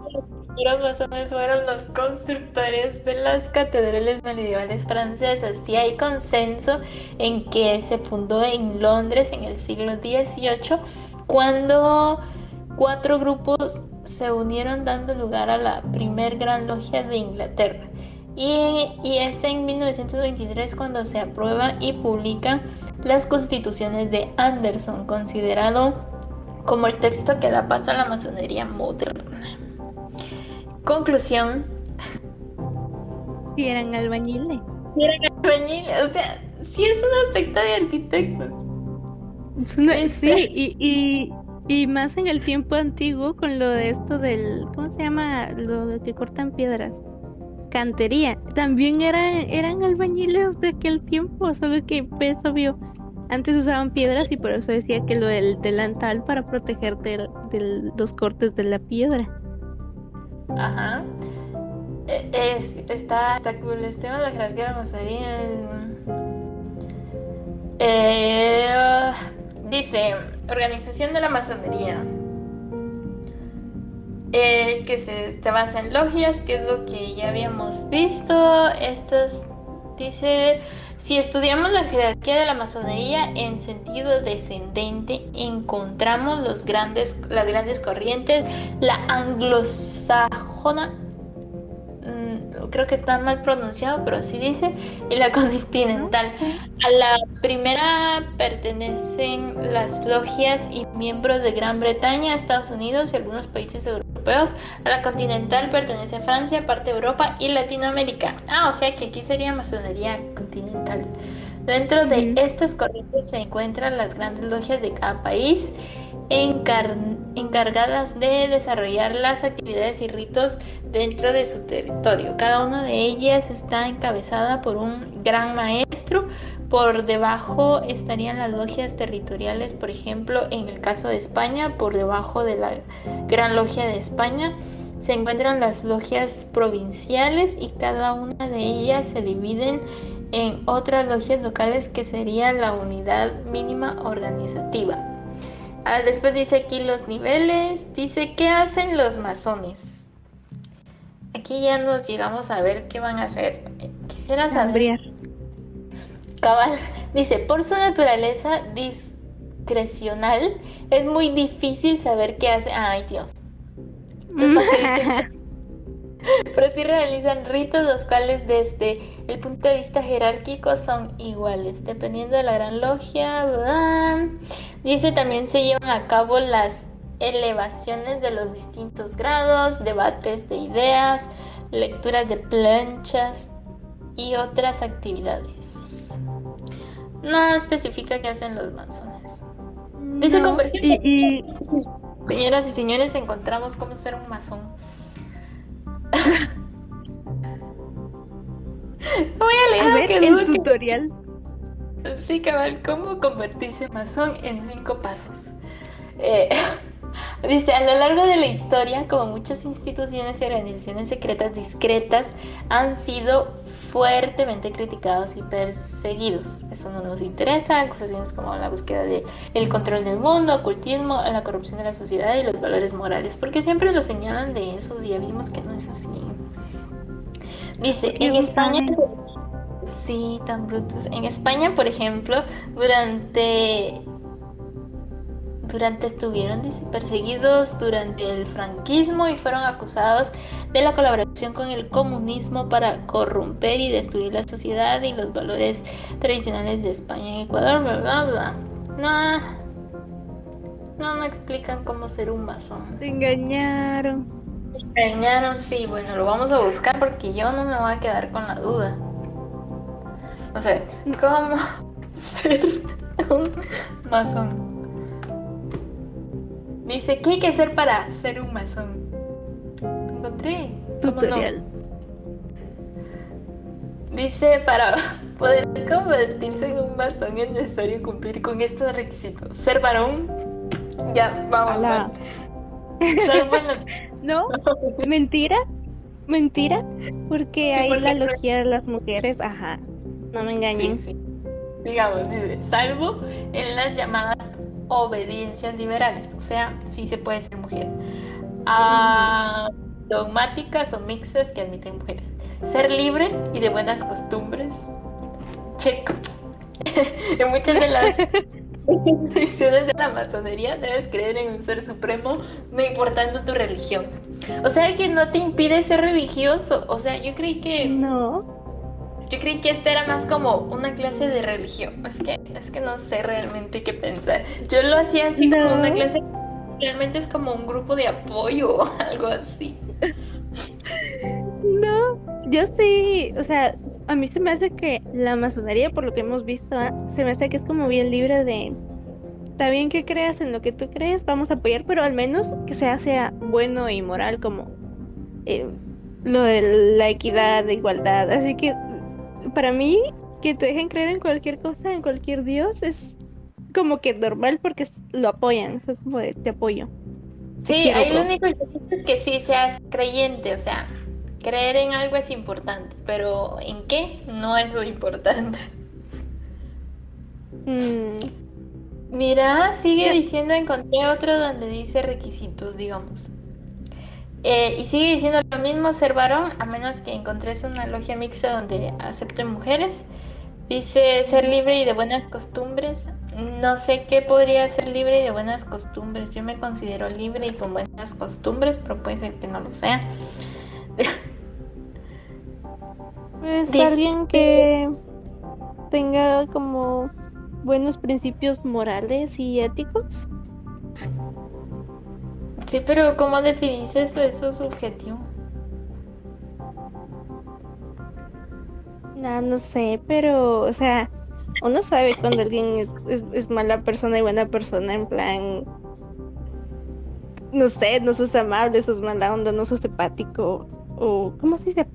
los masones fueron los constructores de las catedrales medievales francesas. Y hay consenso en que se fundó en Londres en el siglo XVIII, cuando cuatro grupos se unieron dando lugar a la primer gran logia de Inglaterra. Y, y, es en 1923 cuando se aprueba y publica las constituciones de Anderson, considerado como el texto que da paso a la masonería moderna. Conclusión. Si eran albañiles. Si eran albañiles, o sea, si es una secta de arquitectos. Sí, y, y, y, más en el tiempo antiguo con lo de esto del, ¿cómo se llama? Lo de que cortan piedras. Cantería. También eran, eran albañiles de aquel tiempo, solo que pues obvio. Antes usaban piedras y por eso decía que lo del delantal para protegerte de los cortes de la piedra. Ajá. E, es, está, está cool. Este tema de la jerarquía de la masonería. Eh, dice: Organización de la masonería. Eh, que se, basa en logias, que es lo que ya habíamos visto. Estos dice si estudiamos la jerarquía de la masonería en sentido descendente, encontramos los grandes, las grandes corrientes, la anglosajona, mm, creo que está mal pronunciado, pero así dice, y la <laughs> continental. A la primera pertenecen las logias y miembros de Gran Bretaña, Estados Unidos y algunos países europeos a la continental pertenece a Francia, parte de Europa y Latinoamérica. Ah, o sea que aquí sería masonería continental. Dentro de estas corrientes se encuentran las grandes logias de cada país encargadas de desarrollar las actividades y ritos dentro de su territorio. Cada una de ellas está encabezada por un gran maestro por debajo estarían las logias territoriales, por ejemplo, en el caso de España, por debajo de la Gran Logia de España, se encuentran las logias provinciales y cada una de ellas se dividen en otras logias locales que sería la unidad mínima organizativa. Ah, después dice aquí los niveles, dice qué hacen los masones. Aquí ya nos llegamos a ver qué van a hacer. Quisiera saber. Cabal dice, por su naturaleza discrecional, es muy difícil saber qué hace. Ay, Dios. <laughs> <laughs> Pero sí realizan ritos los cuales desde el punto de vista jerárquico son iguales, dependiendo de la gran logia. Dice también se llevan a cabo las elevaciones de los distintos grados, debates de ideas, lecturas de planchas y otras actividades. No especifica qué hacen los masones. Dice conversión. Señoras y señores, encontramos cómo ser un masón. <laughs> Voy a leer a ver, el tutorial. Sí, cabal, cómo convertirse en masón en cinco pasos. Eh, <laughs> dice, a lo largo de la historia, como muchas instituciones y organizaciones secretas discretas han sido fuertemente criticados y perseguidos. Eso no nos interesa. Acusaciones como la búsqueda del el control del mundo, ocultismo, la corrupción de la sociedad y los valores morales. Porque siempre lo señalan de esos y ya vimos que no es así. Dice, en España... Sí, tan brutos. En España, por ejemplo, durante durante estuvieron dice, perseguidos durante el franquismo y fueron acusados de la colaboración con el comunismo para corromper y destruir la sociedad y los valores tradicionales de España y Ecuador, bla, No, no, no explican cómo ser un masón. Te engañaron. Te engañaron, sí, bueno, lo vamos a buscar porque yo no me voy a quedar con la duda. O sea, ¿cómo <laughs> ser un masón? Dice, ¿qué hay que hacer para ser un masón? Encontré. Tutorial. Dice, para poder convertirse en un masón es necesario cumplir con estos requisitos. Ser varón. Ya, vamos. Ser bueno. <laughs> no, mentira. Mentira. Porque ahí la logia de las mujeres, ajá. No me engañen. Sigamos, dice, salvo en las llamadas obediencias liberales, o sea, sí se puede ser mujer. Ah, dogmáticas o mixtas que admiten mujeres. Ser libre y de buenas costumbres. Check. <laughs> en muchas de las instituciones de la masonería debes creer en un ser supremo, no importando tu religión. O sea que no te impide ser religioso. O sea, yo creí que. No. Yo creí que esta era más como una clase de religión. Es que, es que no sé realmente qué pensar. Yo lo hacía así como una clase. Realmente es como un grupo de apoyo o <laughs> algo así. No, yo sí. O sea, a mí se me hace que la masonería, por lo que hemos visto, ¿ah? se me hace que es como bien libre de. Está bien que creas en lo que tú crees, vamos a apoyar, pero al menos que sea, sea bueno y moral, como eh, lo de la equidad, de igualdad. Así que para mí, que te dejen creer en cualquier cosa, en cualquier dios, es como que normal porque lo apoyan, es como de te apoyo. Sí, ahí lo único que es que sí seas creyente, o sea, creer en algo es importante, pero ¿en qué? No es lo importante. Mm. Mira, sigue diciendo, encontré otro donde dice requisitos, digamos. Eh, y sigue diciendo lo mismo, ser varón, a menos que encontres una logia mixta donde acepten mujeres. Dice ser libre y de buenas costumbres. No sé qué podría ser libre y de buenas costumbres. Yo me considero libre y con buenas costumbres, pero puede ser que no lo sea. <laughs> Pues alguien que tenga como buenos principios morales y éticos. Sí, pero ¿cómo definís eso? Eso es subjetivo. No, no sé, pero, o sea, uno sabe cuando alguien es, mala persona y buena persona, en plan, no sé, no sos amable, sos mala onda, no sos empático, o, ¿cómo se dice?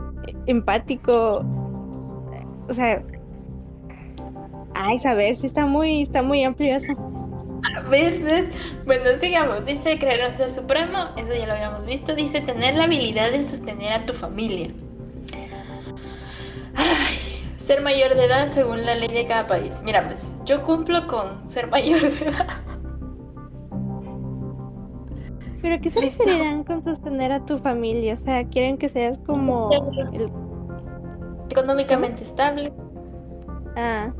Empático, o sea, ay, sabes, está muy, está muy amplio eso. A veces, bueno, sigamos. Dice creer en ser supremo, eso ya lo habíamos visto. Dice tener la habilidad de sostener a tu familia. ser mayor de edad según la ley de cada país. Mira, pues yo cumplo con ser mayor de edad. ¿Pero qué se referirán con sostener a tu familia? O sea, quieren que seas como... Económicamente estable. Ah.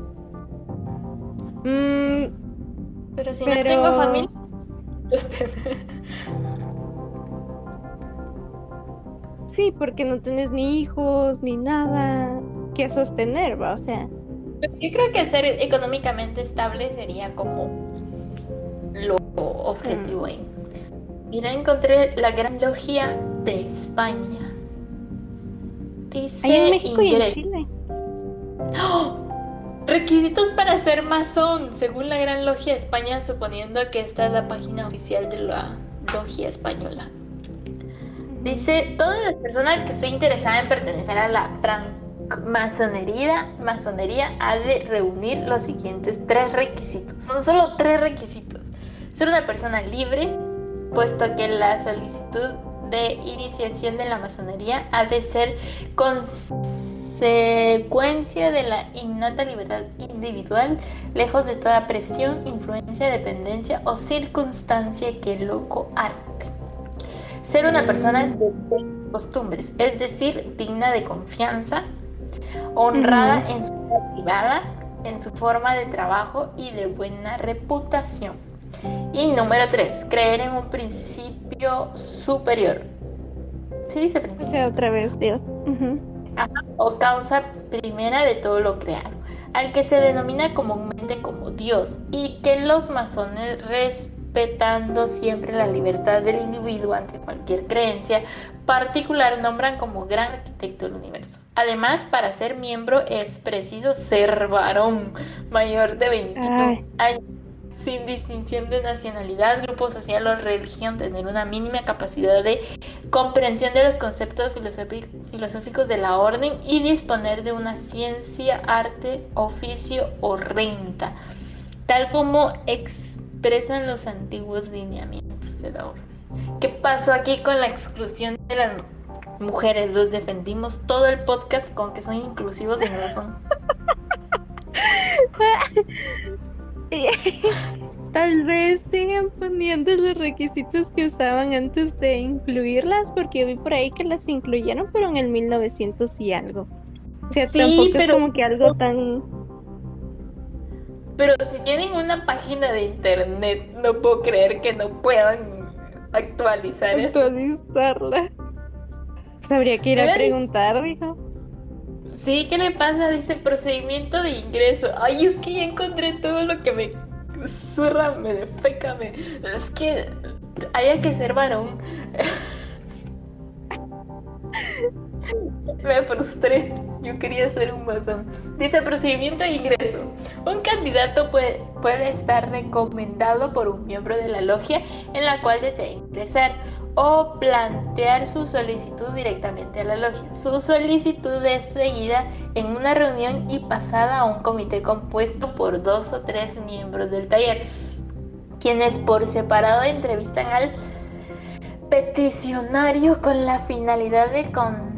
Mmm pero si no tengo familia, <laughs> Sí, porque no tienes ni hijos ni nada que sostener, ¿va? O sea. Yo creo que ser económicamente estable sería como lo objetivo ahí. Mira, encontré la Gran Logia de España. Dice Hay en México y en Chile. ¡Oh! Requisitos para ser masón, según la Gran Logia España, suponiendo que esta es la página oficial de la Logia Española. Dice, todas las personas que esté interesada en pertenecer a la francmasonería masonería ha de reunir los siguientes tres requisitos. Son solo tres requisitos. Ser una persona libre, puesto que la solicitud de iniciación de la masonería ha de ser consecuencia de la innata libertad individual, lejos de toda presión, influencia, dependencia o circunstancia que lo coarte. Ser una persona de buenas costumbres, es decir, digna de confianza, honrada en su vida privada, en su forma de trabajo y de buena reputación. Y número tres, creer en un principio superior. ¿Sí dice principio? O sea, otra vez, Dios. O causa primera de todo lo creado, al que se denomina comúnmente como Dios, y que los masones respetan respetando siempre la libertad del individuo ante cualquier creencia particular, nombran como gran arquitecto del universo. Además, para ser miembro es preciso ser varón mayor de 21 años, sin distinción de nacionalidad, grupo social o religión, tener una mínima capacidad de comprensión de los conceptos filosóficos de la orden y disponer de una ciencia, arte, oficio o renta, tal como ex expresan los antiguos lineamientos de la orden. ¿Qué pasó aquí con la exclusión de las mujeres? Los defendimos todo el podcast con que son inclusivos y no lo son. <laughs> <laughs> Tal vez sigan poniendo los requisitos que usaban antes de incluirlas, porque vi por ahí que las incluyeron, pero en el 1900 y algo. O sea, tampoco pero... es como que algo tan pero si tienen una página de internet, no puedo creer que no puedan actualizar Actualizarla. Habría que ir a preguntar, dijo. Sí, ¿qué le pasa? Dice procedimiento de ingreso. Ay, es que ya encontré todo lo que me zurra, me defeca, me... Es que haya que ser varón. <laughs> Me frustré. Yo quería ser un masón. Dice procedimiento de ingreso. Un candidato puede, puede estar recomendado por un miembro de la logia en la cual desea ingresar o plantear su solicitud directamente a la logia. Su solicitud es seguida en una reunión y pasada a un comité compuesto por dos o tres miembros del taller, quienes por separado entrevistan al peticionario con la finalidad de con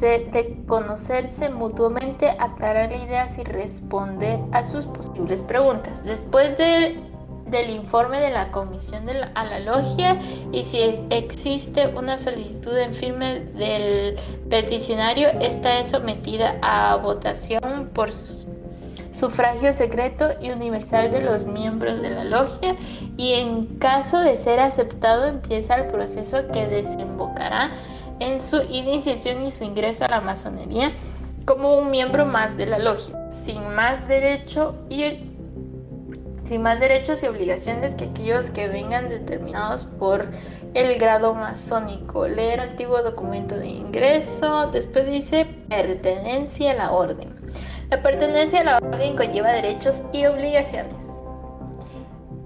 de conocerse mutuamente, aclarar ideas y responder a sus posibles preguntas. Después del informe de la comisión de a la logia y si existe una solicitud en firme del peticionario, esta es sometida a votación por sufragio secreto y universal de los miembros de la logia y en caso de ser aceptado empieza el proceso que desembocará en su iniciación y su ingreso a la masonería como un miembro más de la logia, sin más derecho y sin más derechos y obligaciones que aquellos que vengan determinados por el grado masónico. Leer antiguo documento de ingreso. Después dice pertenencia a la orden. La pertenencia a la orden conlleva derechos y obligaciones.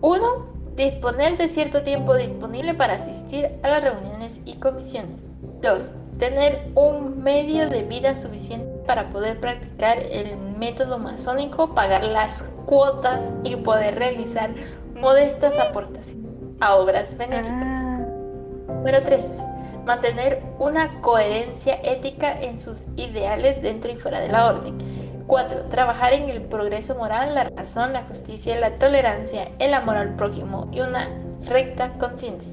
1. Disponer de cierto tiempo disponible para asistir a las reuniones y comisiones. 2. Tener un medio de vida suficiente para poder practicar el método masónico, pagar las cuotas y poder realizar modestas aportaciones a obras benéficas. Ah. Número 3. Mantener una coherencia ética en sus ideales dentro y fuera de la orden. 4. Trabajar en el progreso moral, la razón, la justicia, la tolerancia, el amor al prójimo y una recta conciencia.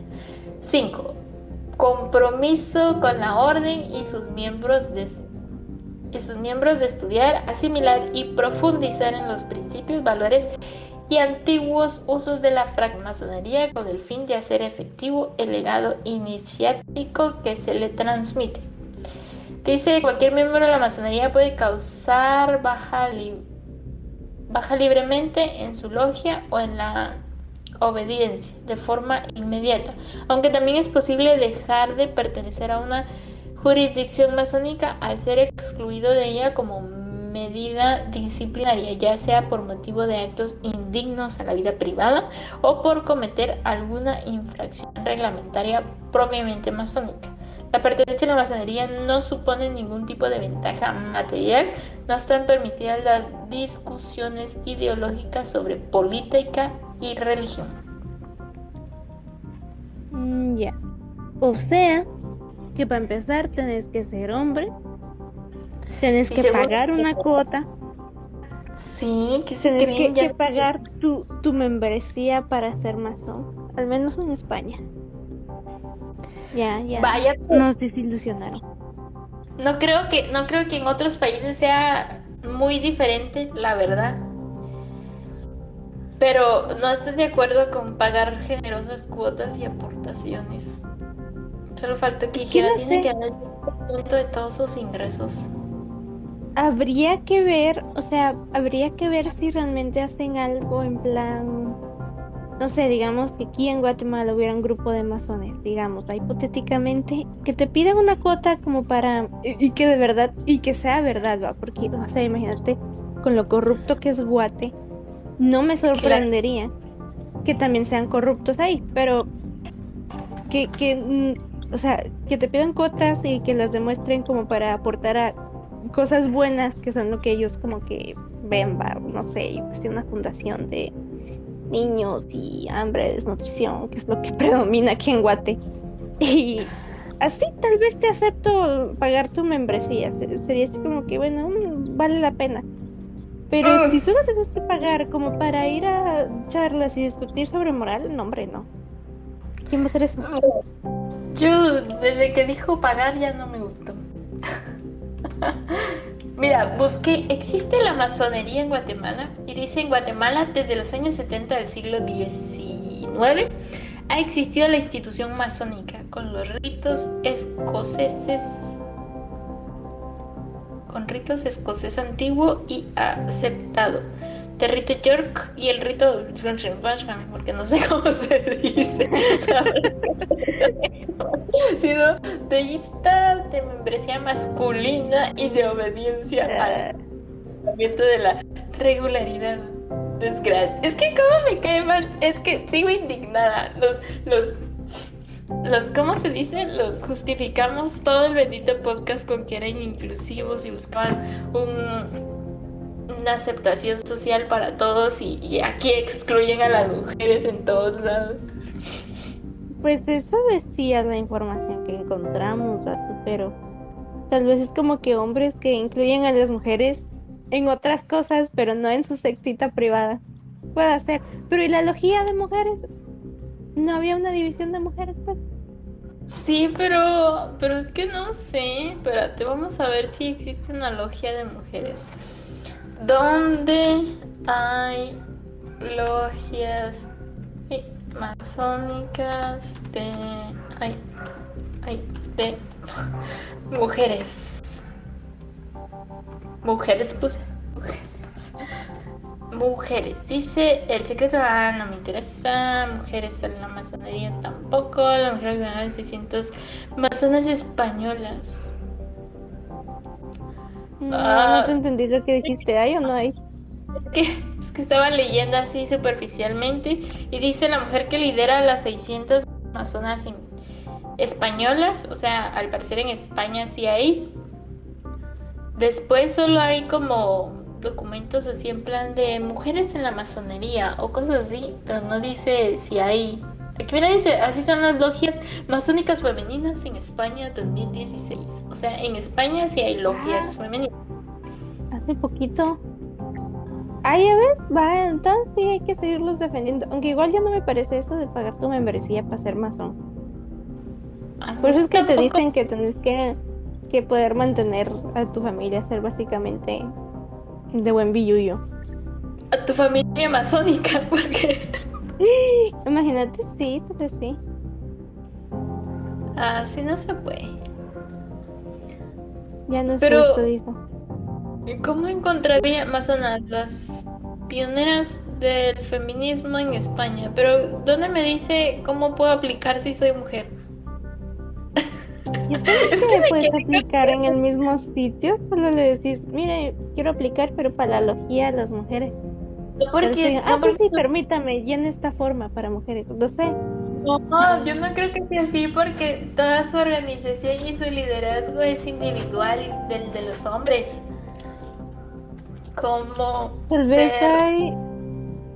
5 compromiso con la orden y sus miembros de, sus miembros de estudiar, asimilar y profundizar en los principios, valores y antiguos usos de la francmasonería con el fin de hacer efectivo el legado iniciático que se le transmite. Dice cualquier miembro de la masonería puede causar baja, baja libremente en su logia o en la obediencia de forma inmediata, aunque también es posible dejar de pertenecer a una jurisdicción masónica al ser excluido de ella como medida disciplinaria, ya sea por motivo de actos indignos a la vida privada o por cometer alguna infracción reglamentaria propiamente masónica. La pertenencia a la masonería no supone ningún tipo de ventaja material, no están permitidas las discusiones ideológicas sobre política y religión. Mm, ya. O sea, que para empezar tenés que ser hombre, tenés que pagar una cuota. Sí, que se que, que, pagar tu, tu membresía para ser masón, al menos en España. Ya, ya. Vaya. Nos desilusionaron. No creo que, no creo que en otros países sea muy diferente, la verdad. Pero no estoy de acuerdo con pagar generosas cuotas y aportaciones. Solo falta que dijera, tiene que dar el 10% de todos sus ingresos. Habría que ver, o sea, habría que ver si realmente hacen algo en plan no sé, digamos que aquí en Guatemala hubiera un grupo de masones, digamos, hipotéticamente, que te pidan una cuota como para, y, que de verdad, y que sea verdad, ¿va? Porque, o sea, imagínate, con lo corrupto que es Guate, no me sorprendería que también sean corruptos ahí, pero que, que, mm, o sea, que te pidan cuotas y que las demuestren como para aportar a cosas buenas que son lo que ellos como que ven, va, no sé, yo que una fundación de niños y hambre, desnutrición, que es lo que <laughs> predomina aquí en Guate. Y así tal vez te acepto pagar tu membresía. Sería así como que, bueno, mm, vale la pena. Pero ah. si solo tienes que pagar como para ir a charlas y discutir sobre moral, no, hombre, no. ¿Quién va a hacer eso? Yo, desde que dijo pagar, ya no me gustó. <laughs> Mira, busqué, ¿existe la masonería en Guatemala? Y dice, en Guatemala desde los años 70 del siglo XIX ha existido la institución masónica con los ritos escoceses, con ritos escocés antiguo y aceptado de rito York y el rito porque no sé <laughs> cómo se dice, <laughs> sino de lista de membresía masculina y de obediencia al fundamento de la regularidad. Desgracia. Es que como me cae mal, es que sigo indignada. Los, los, los, ¿cómo se dice? Los justificamos todo el bendito podcast con que eran inclusivos y buscaban un una aceptación social para todos y, aquí excluyen a las mujeres en todos lados. Pues eso decía la información que encontramos, pero tal vez es como que hombres que incluyen a las mujeres en otras cosas, pero no en su sectita privada. Puede ser. Pero ¿y la logía de mujeres? ¿No había una división de mujeres, pues? Sí, pero, pero es que no sé. Espérate, vamos a ver si existe una logia de mujeres. ¿Dónde hay logias masónicas de, de mujeres. Mujeres, puse. Mujeres. Mujeres. Dice el secreto, ah, no me interesa. Mujeres en la masonería tampoco. La mujer de 600 masonas españolas. No, no te entendí lo que dijiste. ¿Hay o no hay? Es que, es que estaba leyendo así superficialmente y dice la mujer que lidera las 600 amazonas españolas, o sea, al parecer en España sí hay. Después solo hay como documentos así en plan de mujeres en la masonería o cosas así, pero no dice si hay Aquí mira, dice, así son las logias masónicas femeninas en España 2016. O sea, en España sí hay logias ah. femeninas. Hace poquito. Ay, ya ves, va, entonces sí hay que seguirlos defendiendo. Aunque igual ya no me parece eso de pagar tu membresía para ser masón. Por eso es que te dicen que tenés que, que poder mantener a tu familia, ser básicamente de buen billuyo. a tu familia masónica, <laughs> porque... Imagínate, sí, pero sí. Así no se puede. Ya no es Pero- justo, dijo. ¿Cómo encontraría amazonas las pioneras del feminismo en España? Pero ¿dónde me dice cómo puedo aplicar si soy mujer? <laughs> Yo creo que puedes aplicar en el mismo sitio, solo le decís, mire, quiero aplicar, pero para la logía de las mujeres. No porque, ah, porque- sí, permítame, llene esta forma para mujeres. No sé. no, yo no creo que sea así porque toda su organización y su liderazgo es individual del de los hombres. Como Tal vez ser hay.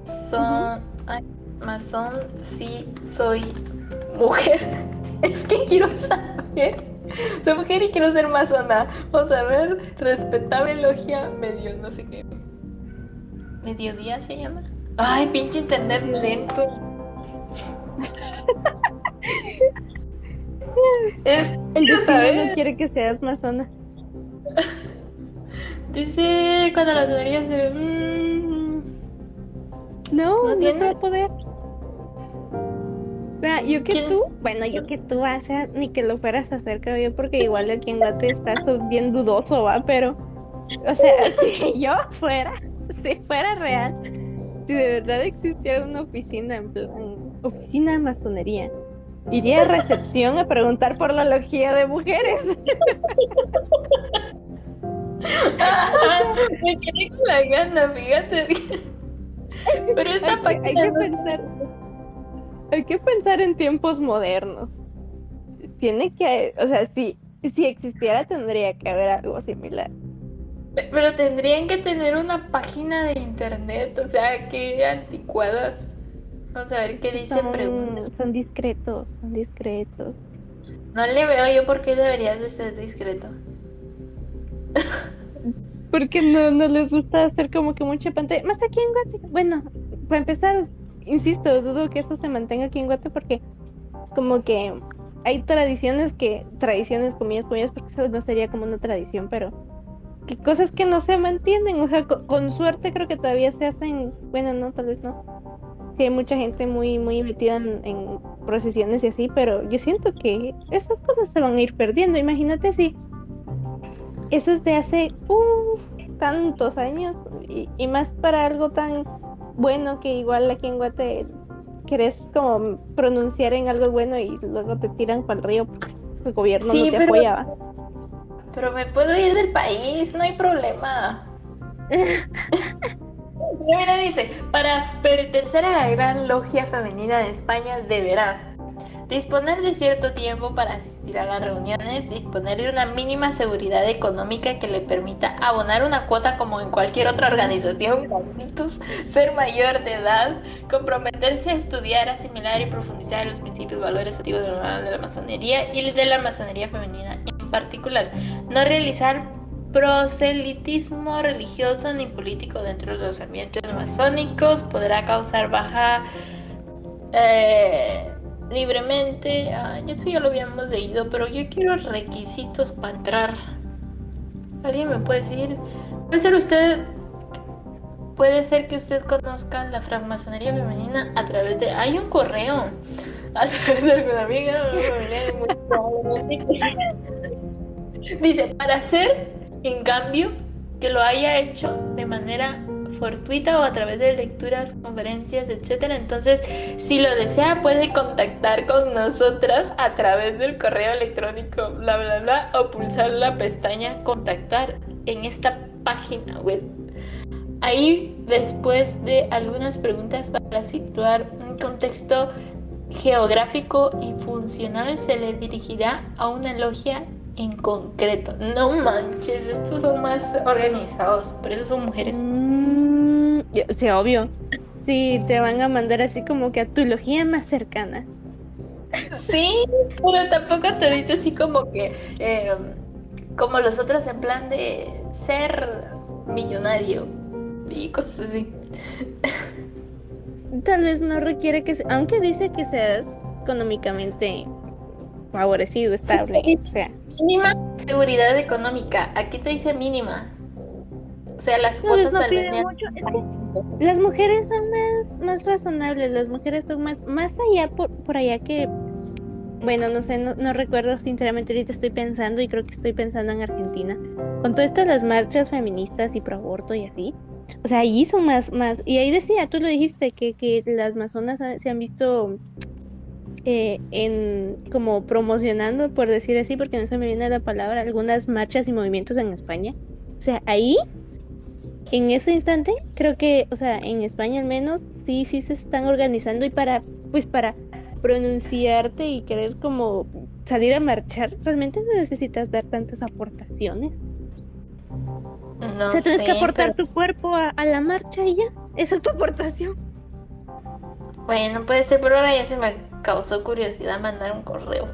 son ay, masón sí soy mujer. <laughs> Es que quiero saber. Soy mujer y quiero ser masona. Vamos a ver, respetable logia medio no sé qué. ¿Mediodía se llama? Ay, pinche internet lento. <laughs> Es, El destino no quiere que seas masona. <laughs> Dice cuando la sonería se ve. mm, No, ¿No no, tiene? a poder. Mira, yo que ¿Quién tú, bueno, yo que tú, o sea, ni que lo fueras a hacer, creo yo, porque igual aquí en Guate está eso bien dudoso, va, pero, o sea, <laughs> si yo fuera, si fuera real, si de verdad existiera una oficina, en plan, oficina de masonería, iría a recepción a preguntar por la logía de mujeres. <laughs> Me quedé con la gana, fíjate. Pero esta Hay que, hay que no- pensar, hay que pensar en tiempos modernos. Tiene que, o sea, si, si existiera tendría que haber algo similar. Pero tendrían que tener una página de internet, o sea, que anticuadas. Vamos a ver qué dicen preguntas. Son, son discretos, son discretos. No le veo yo por qué deberías de ser discreto. Porque no, no les gusta hacer como que mucha pantalla. Más aquí en Guate. Bueno, para empezar, insisto, dudo que esto se mantenga aquí en Guate porque como que hay tradiciones que, tradiciones comillas, comillas, porque eso no sería como una tradición, pero que cosas que no se mantienen. O sea, co- con, suerte creo que todavía se hacen, bueno, no, tal vez no. Sí, hay mucha gente muy, muy metida en, procesiones y así, pero yo siento que esas cosas se van a ir perdiendo. Imagínate si eso es de hace uf, tantos años y, y más para algo tan bueno que igual aquí en Guate querés como pronunciar en algo bueno y luego te tiran para el río porque el gobierno Sí, no te pero- apoyaba. Pero me puedo ir del país, no hay problema. <laughs> Mira, dice, para pertenecer a la gran logia femenina de España deberá disponer de cierto tiempo para asistir a las reuniones, disponer de una mínima seguridad económica que le permita abonar una cuota como en cualquier otra organización, ser mayor de edad, comprometerse a estudiar, asimilar y profundizar los principios, valores activos de la, de la masonería y de la masonería femenina en particular, no realizar proselitismo religioso ni político dentro de los ambientes masónicos podrá causar baja eh, libremente. Ah, eso ya lo habíamos leído, pero yo quiero requisitos para entrar. ¿Alguien me puede decir? Puede ser usted. Puede ser que usted conozca la francmasonería femenina a través de. Hay un correo. <laughs> A través de alguna amiga. <laughs> Dice, para hacer, en cambio, que lo haya hecho de manera fortuita o a través de lecturas, conferencias, etcétera. Entonces, si lo desea, puede contactar con nosotras a través del correo electrónico, bla, bla, bla, o pulsar la pestaña contactar en esta página web. Ahí, después de algunas preguntas para situar un contexto geográfico y funcional, se le dirigirá a una logia en concreto. No manches, estos son más organizados, por eso son mujeres. Mm, sí, obvio. Sí, te van a mandar así como que a tu logía más cercana. <laughs> Sí, pero tampoco te dice así como que, eh, como los otros en plan de ser millonario y cosas así. Tal vez no requiere que, aunque dice que seas económicamente favorecido, estable, Sí. o sea. Mínima seguridad económica, aquí te dice mínima. O sea, las cuotas tal vez las mujeres son más, más razonables, las mujeres son más, más allá por, por allá que bueno, no sé, no, no, recuerdo sinceramente, ahorita estoy pensando y creo que estoy pensando en Argentina. Con todo esto de las marchas feministas y pro aborto y así, o sea, allí son más, más, y ahí decía, tú lo dijiste, que, que las masonas se han visto eh, en como promocionando, por decir así, porque no se me viene la palabra, algunas marchas y movimientos en España. O sea, ahí, en ese instante, creo que, o sea, en España al menos, sí, sí se están organizando y para, pues para pronunciarte y querer como salir a marchar, realmente no necesitas dar tantas aportaciones. No o sea, tienes que aportar tu cuerpo a, la marcha y ya. Esa es tu aportación. Bueno, puede ser, pero ahora ya se me causó curiosidad mandar un correo.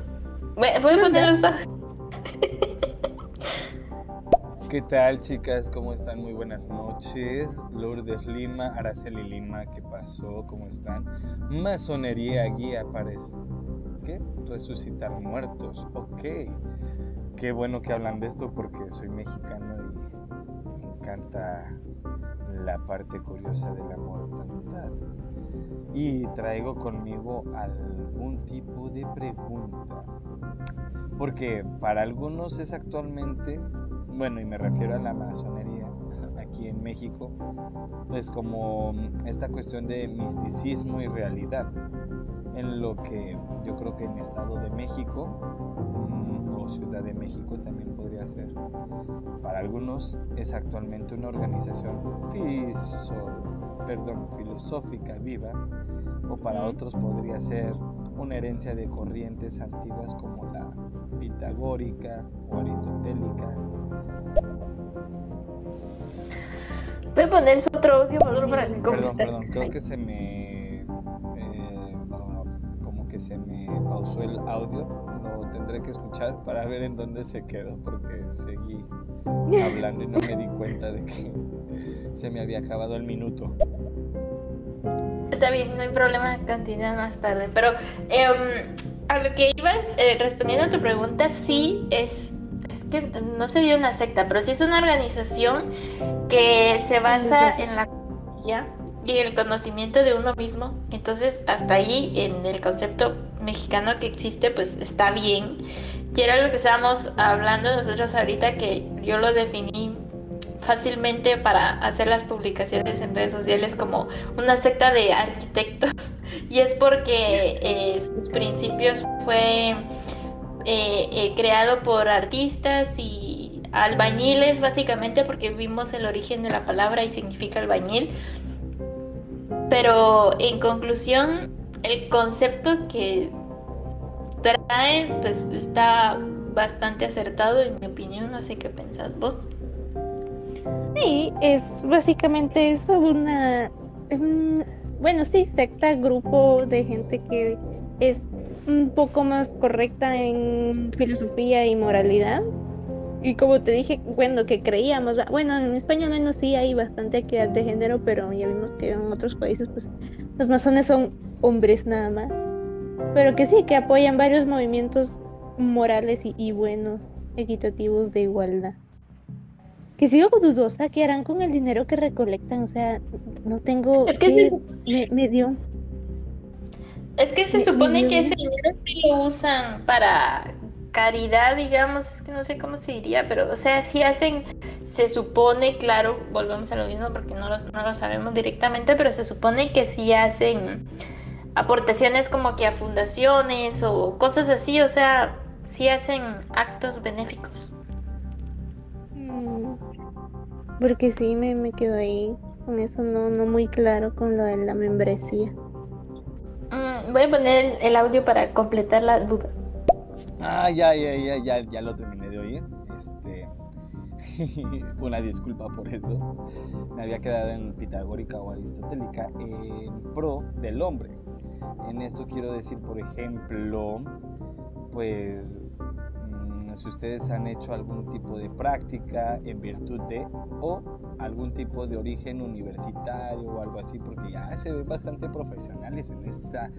Voy a ponerlo. <laughs> ¿Qué tal chicas? ¿Cómo están? Muy buenas noches. Lourdes Lima, Araceli Lima, ¿qué pasó? ¿Cómo están? Masonería guía para... ¿Qué? Resucitar muertos. Ok. Qué bueno que hablan de esto porque soy mexicano y me encanta la parte curiosa de la mortalidad. Y traigo conmigo algún tipo de pregunta. Porque para algunos es actualmente bueno, y me refiero a la masonería <laughs> aquí en México, pues como esta cuestión de misticismo y realidad, en lo que yo creo que en Estado de México mm, o Ciudad de México también podría ser. Para algunos es actualmente una organización perdón, filosófica viva, o para otros podría ser una herencia de corrientes antiguas como la pitagórica o aristotélica Voy poner su otro audio para que Perdón, perdón, creo que se me. Eh, como que se me pausó el audio. Lo tendré que escuchar para ver en dónde se quedó, porque seguí hablando y no me di cuenta de que <laughs> se me había acabado el minuto. Está bien, no hay problema, continúa más tarde. Pero em, a lo que ibas eh, respondiendo a tu pregunta, sí es es que no sería una secta, pero sí es una organización que se basa en la conciencia y el conocimiento de uno mismo. Entonces, hasta ahí, en el concepto mexicano que existe, pues está bien. Y era lo que estábamos hablando nosotros ahorita, que yo lo definí fácilmente para hacer las publicaciones en redes sociales como una secta de arquitectos. <laughs> Y es porque eh, sus principios fue eh, eh, creado por artistas y albañiles básicamente porque vimos el origen de la palabra y significa albañil. Pero en conclusión, el concepto que trae pues está bastante acertado en mi opinión, no sé qué pensás vos. Sí, es básicamente eso, una, bueno, sí, secta, grupo de gente que es un poco más correcta en filosofía y moralidad. Y como te dije, bueno, que creíamos, bueno, en España al menos sí hay bastante equidad de género, pero ya vimos que en otros países pues los masones son hombres nada más. Pero que sí, que apoyan varios movimientos morales y, buenos, equitativos de igualdad. Que sigo dudosa que harán con el dinero que recolectan, o sea, no tengo... Es que me dio es que se supone que ese dinero sí lo usan para caridad, digamos, es que no sé cómo se diría, pero o sea, sí hacen, se supone, claro, volvemos a lo mismo porque no lo, no lo sabemos directamente, pero se supone que sí hacen aportaciones como que a fundaciones o cosas así, o sea, sí hacen actos benéficos. Mm, porque sí, me, me quedo ahí con eso no, no muy claro con lo de la membresía. Mm, voy a poner el audio para completar la duda. Ah, ya, ya, ya, ya, ya lo terminé de oír. Este, <laughs> una disculpa por eso. Me había quedado en pitagórica o aristotélica en pro del hombre. En esto quiero decir, por ejemplo, pues si ustedes han hecho algún tipo de práctica en virtud de o algún tipo de origen universitario o algo así, porque ya se ven bastante profesionales en esta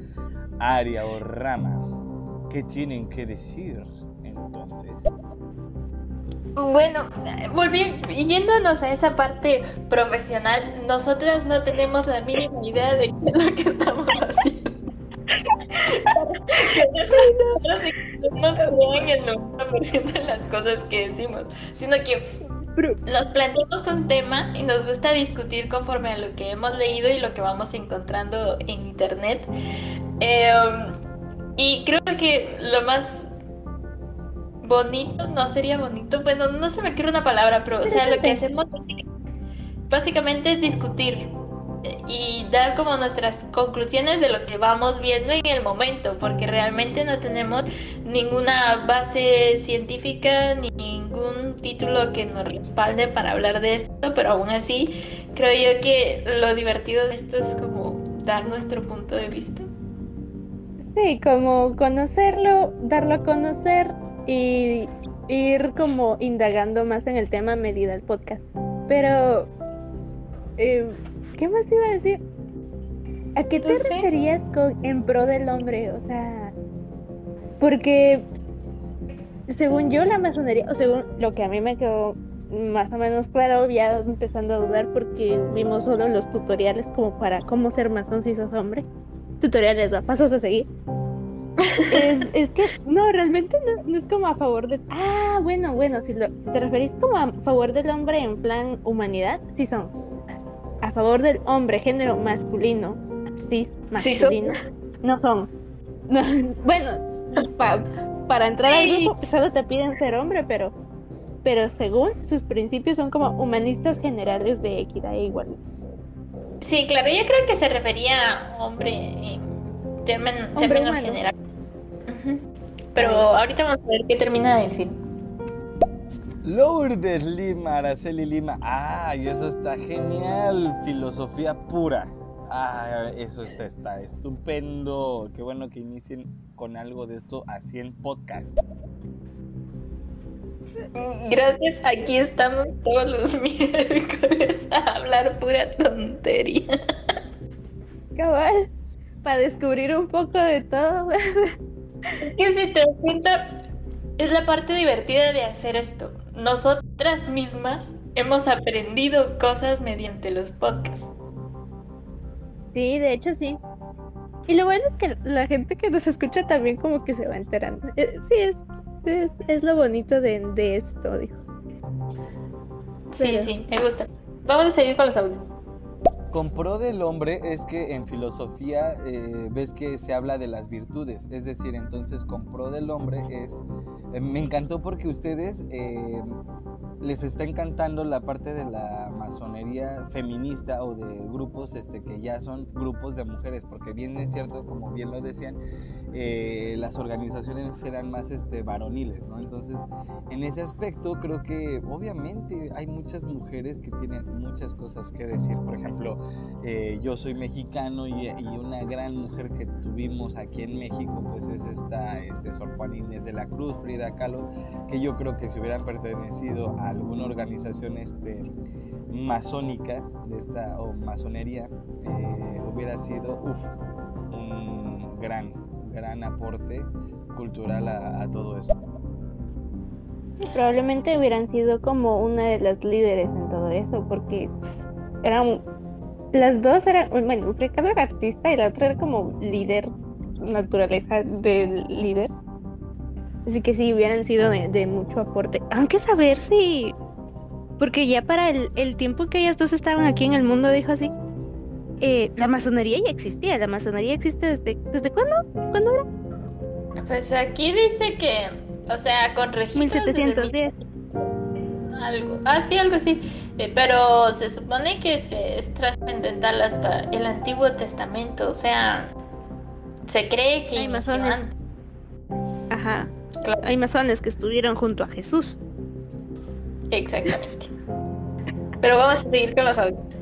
área o rama. ¿Qué tienen que decir entonces? Bueno, volviendo, yéndonos a esa parte profesional, nosotras no tenemos la mínima idea de qué es lo que estamos haciendo. No se el 90% de las cosas que decimos, sino que nos planteamos un tema y nos gusta discutir conforme a lo que hemos leído y lo que vamos encontrando en internet. Em, y creo que lo más bonito, no sería bonito, bueno, no se me quiere una palabra, pero o sea, lo que hacemos básicamente es discutir y dar como nuestras conclusiones de lo que vamos viendo en el momento, porque realmente no tenemos ninguna base científica ni ningún título que nos respalde para hablar de esto, pero aún así creo yo que lo divertido de esto es como dar nuestro punto de vista. Sí, como conocerlo, darlo a conocer y ir como indagando más en el tema a medida del podcast. Pero eh, ¿Qué más iba a decir? ¿A qué te referías con en pro del hombre? O sea, porque según yo la masonería, o según lo que a mí me quedó más o menos claro, ya empezando a dudar porque vimos solo los tutoriales como para cómo ser masón si sos hombre. Tutoriales, a pasos a seguir. es, <laughs> que no, realmente no, es como a favor de... Ah, bueno, bueno, si, si te referís como a favor del hombre en plan humanidad, sí son favor del hombre, género masculino, cis, masculino, no son. <laughs> bueno, para entrar al grupo solo te piden ser hombre, pero pero según sus principios son como humanistas generales de equidad e igualdad. Sí, claro, yo creo que se refería a hombre en términos generales. Pero ahorita vamos a ver qué termina de decir. Lourdes Lima, Araceli Lima. ¡Ay, eso está genial! Filosofía pura. ¡Ay, eso está, está estupendo! Qué bueno que inicien con algo de esto así en podcast. Gracias, aquí estamos todos los <laughs> miércoles a hablar pura tontería. Cabal, para descubrir un poco de todo. Es que si te das cuenta, es la parte divertida de hacer esto nosotras mismas hemos aprendido cosas mediante los podcasts. Sí, de hecho sí. Y lo bueno es que la gente que nos escucha también como que se va enterando. Eh, sí, es, es, lo bonito de, esto, dijo. Sí, sí, me gusta. Vamos a seguir con los audios. Con pro del hombre es que en filosofía eh, ves que se habla de las virtudes, es decir, entonces con pro del hombre es me encantó porque ustedes eh, les está encantando la parte de la masonería feminista o de grupos este, que ya son grupos de mujeres, porque bien es cierto, como bien lo decían, eh, las organizaciones eran más este, varoniles, ¿no? Entonces, en ese aspecto creo que obviamente hay muchas mujeres que tienen muchas cosas que decir. Por ejemplo, yo soy mexicano y, una gran mujer que tuvimos aquí en México, pues es esta este, Sor Juan Inés de la Cruz, Frida Kahlo, que yo creo que si hubieran pertenecido a alguna organización este, masónica de esta o masonería eh, hubiera sido un gran gran aporte cultural a, todo eso probablemente hubieran sido como una de las líderes en todo eso porque eran las dos eran bueno Ricardo era artista y la otra era como líder naturaleza del líder Así que sí, hubieran sido de, mucho aporte. Aunque saber si... Porque ya para el, tiempo que ellas dos estaban aquí en el mundo, dijo así, eh, la masonería ya existía. La masonería existe desde... ¿Desde cuándo? ¿Cuándo era? Pues aquí dice que, o sea, con registros 1710. algo, ah, sí, algo así. Eh, pero se supone que se, es trascendental hasta el Antiguo Testamento. O sea, se cree que Hay masones. Ajá. Hay masones que estuvieron junto a Jesús. Exactamente. Pero vamos a seguir con los audios.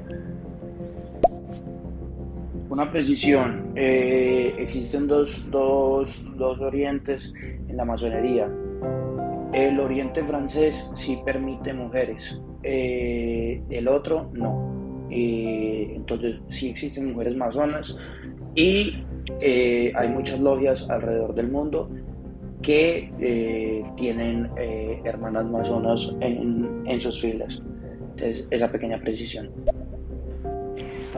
Una precisión. Eh, existen dos, dos, dos orientes en la masonería. El oriente francés sí permite mujeres, eh, el otro no. Eh, entonces sí existen mujeres masonas y hay muchas logias alrededor del mundo que eh, tienen eh, hermanas masonas en, en sus filas. Entonces, esa pequeña precisión.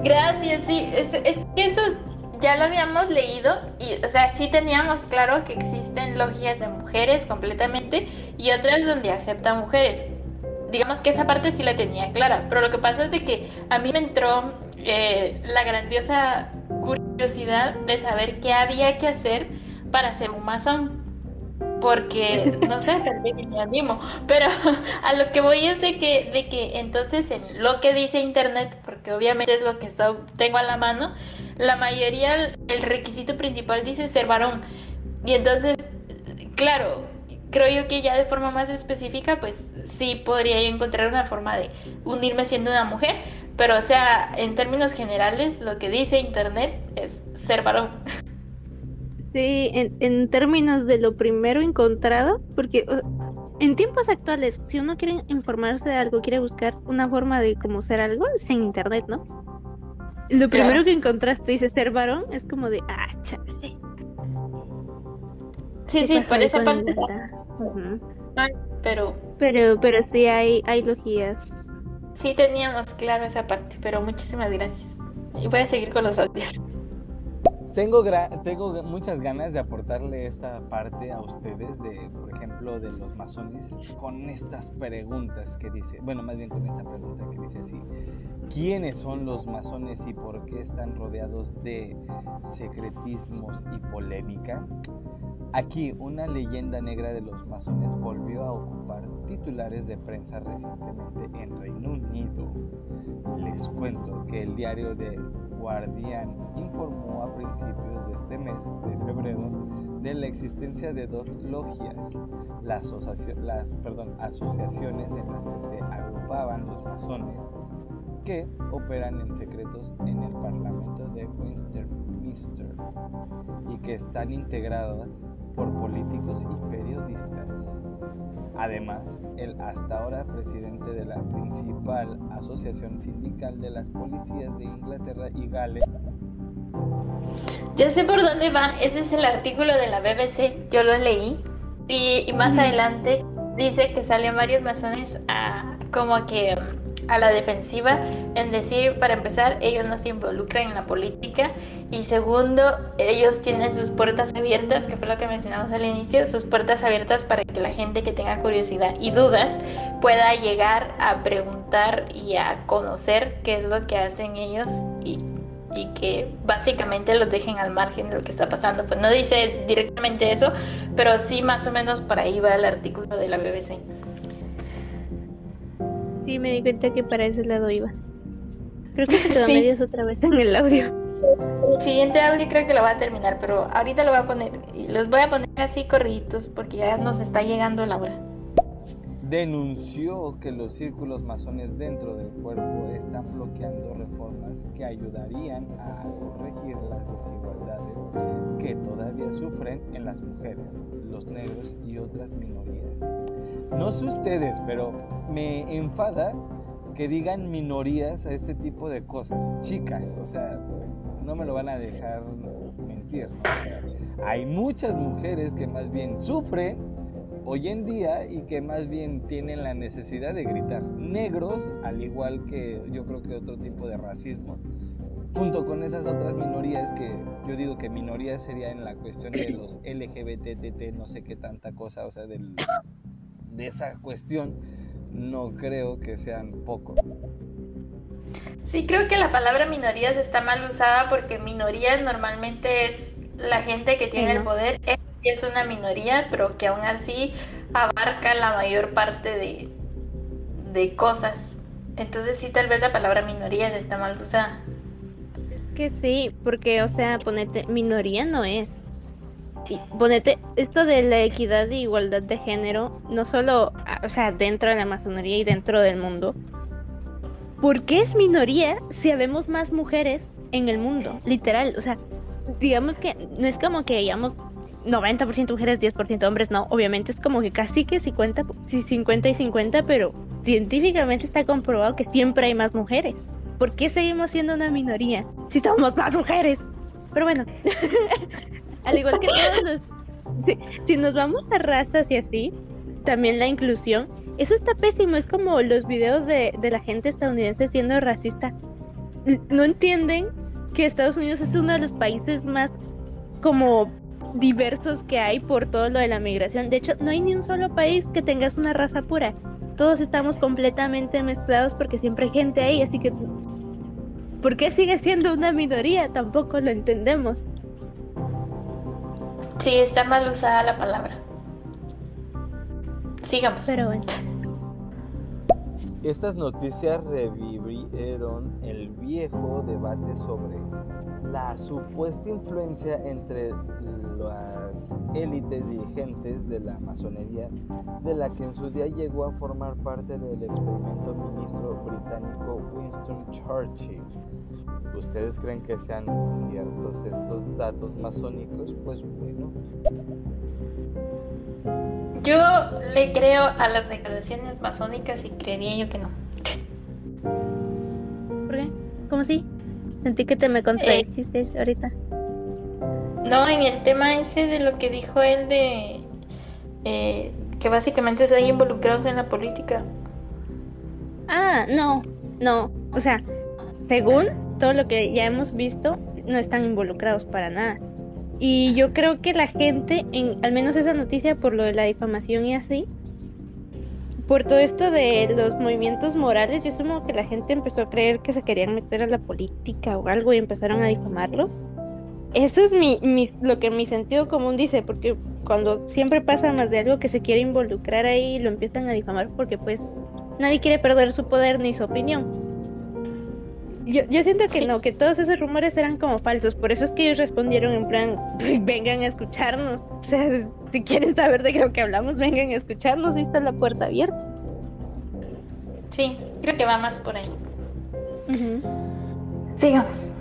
Gracias, sí, es, es que eso ya lo habíamos leído y, o sea, sí teníamos claro que existen logias de mujeres completamente y otras donde aceptan mujeres. Digamos que esa parte sí la tenía clara, pero lo que pasa es de que a mí me entró eh, la grandiosa curiosidad de saber qué había que hacer para ser un masón. Porque, no sé, <laughs> me animo. Pero <laughs> a lo que voy es de que, de que entonces en lo que dice Internet, porque obviamente es lo que tengo a la mano, la mayoría, el requisito principal dice ser varón. Y entonces, claro, creo yo que ya de forma más específica, pues sí podría yo encontrar una forma de unirme siendo una mujer, pero o sea, en términos generales, lo que dice Internet es ser varón. <laughs> Sí, en, en términos de lo primero encontrado, porque en tiempos actuales, si uno quiere informarse de algo, quiere buscar una forma de cómo ser algo, es en Internet, ¿no? Lo primero que encontraste dice ser varón, es como de, ah, chale. Sí, sí, por esa parte. pero... Pero, pero sí hay, hay logías. Sí teníamos claro esa parte, pero muchísimas gracias. Y voy a seguir con los audios. Tengo, tengo muchas ganas de aportarle esta parte a ustedes, de, por ejemplo, de los masones, con estas preguntas que dice, bueno, más bien con esta pregunta que dice así, ¿quiénes son los masones y por qué están rodeados de secretismos y polémica? Aquí, una leyenda negra de los masones volvió a ocupar titulares de prensa recientemente en Reino Unido. Les cuento que el diario de Guardian informó a principios de este mes de febrero de la existencia de dos logias, las, asociaciones en las que se agrupaban los masones que operan en secretos en el Parlamento de Westminster y que están integradas por políticos y periodistas. Además, el hasta ahora presidente de la principal asociación sindical de las policías de Inglaterra y Gales. Ya sé por dónde van, ese es el artículo de la BBC, yo lo leí y, más adelante dice que salen varios masones a como que a la defensiva en decir, para empezar, ellos no se involucran en la política y segundo, ellos tienen sus puertas abiertas, que fue lo que mencionamos al inicio, sus puertas abiertas para que la gente que tenga curiosidad y dudas pueda llegar a preguntar y a conocer qué es lo que hacen ellos y, y que básicamente los dejen al margen de lo que está pasando. Pues no dice directamente eso, pero sí más o menos por ahí va el artículo de la BBC sí me di cuenta que para ese lado iba. Creo que se quedó <laughs> medias otra vez en el audio. El siguiente audio creo que lo va a terminar, pero ahorita lo voy a poner los voy a poner así corriditos porque ya nos está llegando la hora. Denunció que los círculos masones dentro del cuerpo están bloqueando reformas que ayudarían a corregir las desigualdades que todavía sufren en las mujeres, los negros y otras minorías. No sé ustedes, pero me enfada que digan minorías a este tipo de cosas. Chicas, o sea, no me lo van a dejar mentir. hay muchas mujeres que más bien sufren hoy en día y que más bien tienen la necesidad de gritar. Negros, al igual que yo creo que otro tipo de racismo, junto con esas otras minorías que yo digo que minorías sería en la cuestión de los LGBT, no sé qué tanta cosa, o sea, del de esa cuestión, no creo que sean pocos. Sí, creo que la palabra minorías está mal usada porque minorías normalmente es la gente que tiene el poder, es una minoría, pero que aún así abarca la mayor parte de, de cosas. Entonces sí, tal vez la palabra minorías está mal usada. Es que sí, porque, o sea, ponete, minoría no es y ponete, esto de la equidad e igualdad de género, no solo, o sea, dentro de la masonería y dentro del mundo, ¿por qué es minoría si habemos más mujeres en el mundo? Literal, o sea, digamos que no es como que hayamos 90% mujeres, 10% hombres, no, obviamente es como que casi que 50, 50 y 50, pero científicamente está comprobado que siempre hay más mujeres. ¿Por qué seguimos siendo una minoría si somos más mujeres? Pero bueno, <laughs> Al igual que todos <laughs> los si, si nos vamos a razas y así, también la inclusión, eso está pésimo. Es como los videos de, de la gente estadounidense siendo racista. No entienden que Estados Unidos es uno de los países más como diversos que hay por todo lo de la migración. De hecho, no hay ni un solo país que tengas una raza pura. Todos estamos completamente mezclados porque siempre hay gente ahí, así que ¿por qué sigue siendo una minoría? Tampoco lo entendemos. Sí, está mal usada la palabra. Sigamos. Pero bueno. Estas noticias revivieron el viejo debate sobre la supuesta influencia entre las élites dirigentes de la masonería, de la que en su día llegó a formar parte del experimento ministro británico Winston Churchill. ¿Ustedes creen que sean ciertos estos datos masónicos? Pues bueno, Yo le creo a las declaraciones masónicas y creería yo que no. ¿Por qué? ¿Cómo así? Sentí que te me contradijiste ahorita. No, en el tema ese de lo que dijo él de eh, que básicamente están involucrados en la política. Ah, no, no. O sea, según todo lo que ya hemos visto, no están involucrados para nada. Y yo creo que la gente, en al menos esa noticia por lo de la difamación y así, por todo esto de los movimientos morales, yo supongo que la gente empezó a creer que se querían meter a la política o algo y empezaron a difamarlos. Eso es lo que mi sentido común dice, porque cuando siempre pasa más de algo que se quiere involucrar ahí, lo empiezan a difamar porque pues nadie quiere perder su poder ni su opinión. Yo, yo siento que Sí. no, que todos esos rumores eran como falsos, por eso es que ellos respondieron en plan, vengan a escucharnos, o sea, si quieren saber de lo que hablamos, vengan a escucharnos, ahí está la puerta abierta. Sí, creo que va más por ahí. Ujú. Sigamos.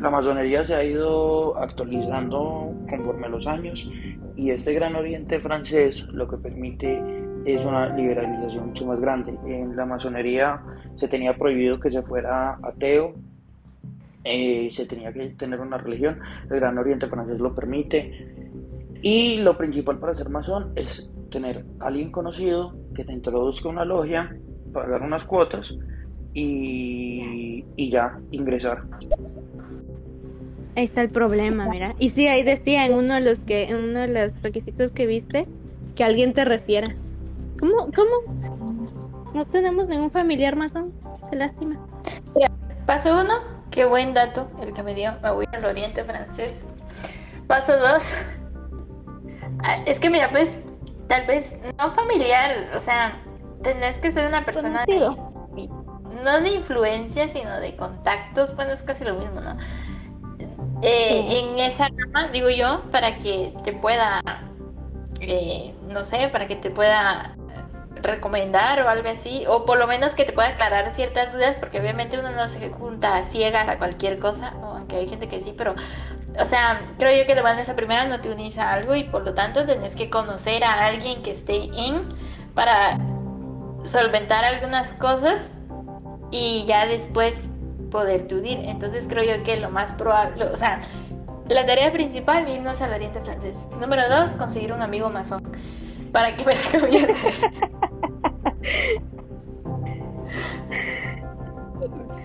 La masonería se ha ido actualizando conforme a los años y este Gran Oriente francés lo que permite es una liberalización mucho más grande. En la masonería se tenía prohibido que se fuera ateo, eh, se tenía que tener una religión, el Gran Oriente francés lo permite y lo principal para ser masón es tener a alguien conocido que te introduzca una logia, pagar unas cuotas y, y ya ingresar. Ahí está el problema, mira. Y sí, ahí decía en uno de los que, en uno de los requisitos que viste, que alguien te refiera. ¿Cómo, cómo? No tenemos ningún familiar masón, qué lástima. Paso uno, qué buen dato el que me dio. Me voy al oriente francés. Paso dos. <laughs> ah, Es que mira, pues, tal vez no familiar, o sea, tenés que ser una persona de, no de influencia, sino de contactos, bueno, es casi lo mismo, ¿no? Eh, Sí. En esa rama, digo yo, para que te pueda, eh, no sé, para que te pueda recomendar o algo así, o por lo menos que te pueda aclarar ciertas dudas, porque obviamente uno no se junta a ciegas a cualquier cosa, aunque hay gente que sí, pero, o sea, creo yo que van esa primera no te unís a algo y por lo tanto tenés que conocer a alguien que esté en para solventar algunas cosas y ya después poderte unir. Entonces creo yo que lo más probable, o sea, la tarea principal, irnos al Oriente Francés. Número dos, conseguir un amigo masón para que me recomiende.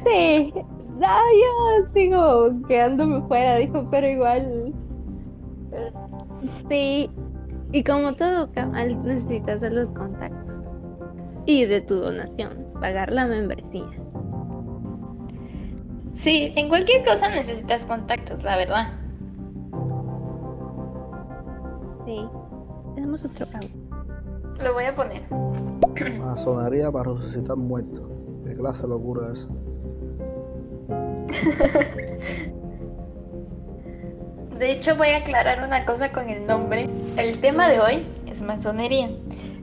Sí, no, yo sigo quedándome fuera, dijo, pero igual. Sí, y como todo, cabal, necesitas de los contactos y de tu donación, pagar la membresía. Sí, en cualquier cosa necesitas contactos, la verdad. Sí, tenemos otro audio. Lo voy a poner. Masonería para resucitar muertos. ¿Qué clase de locura es? <laughs> De hecho, voy a aclarar una cosa con el nombre. El tema de hoy es masonería.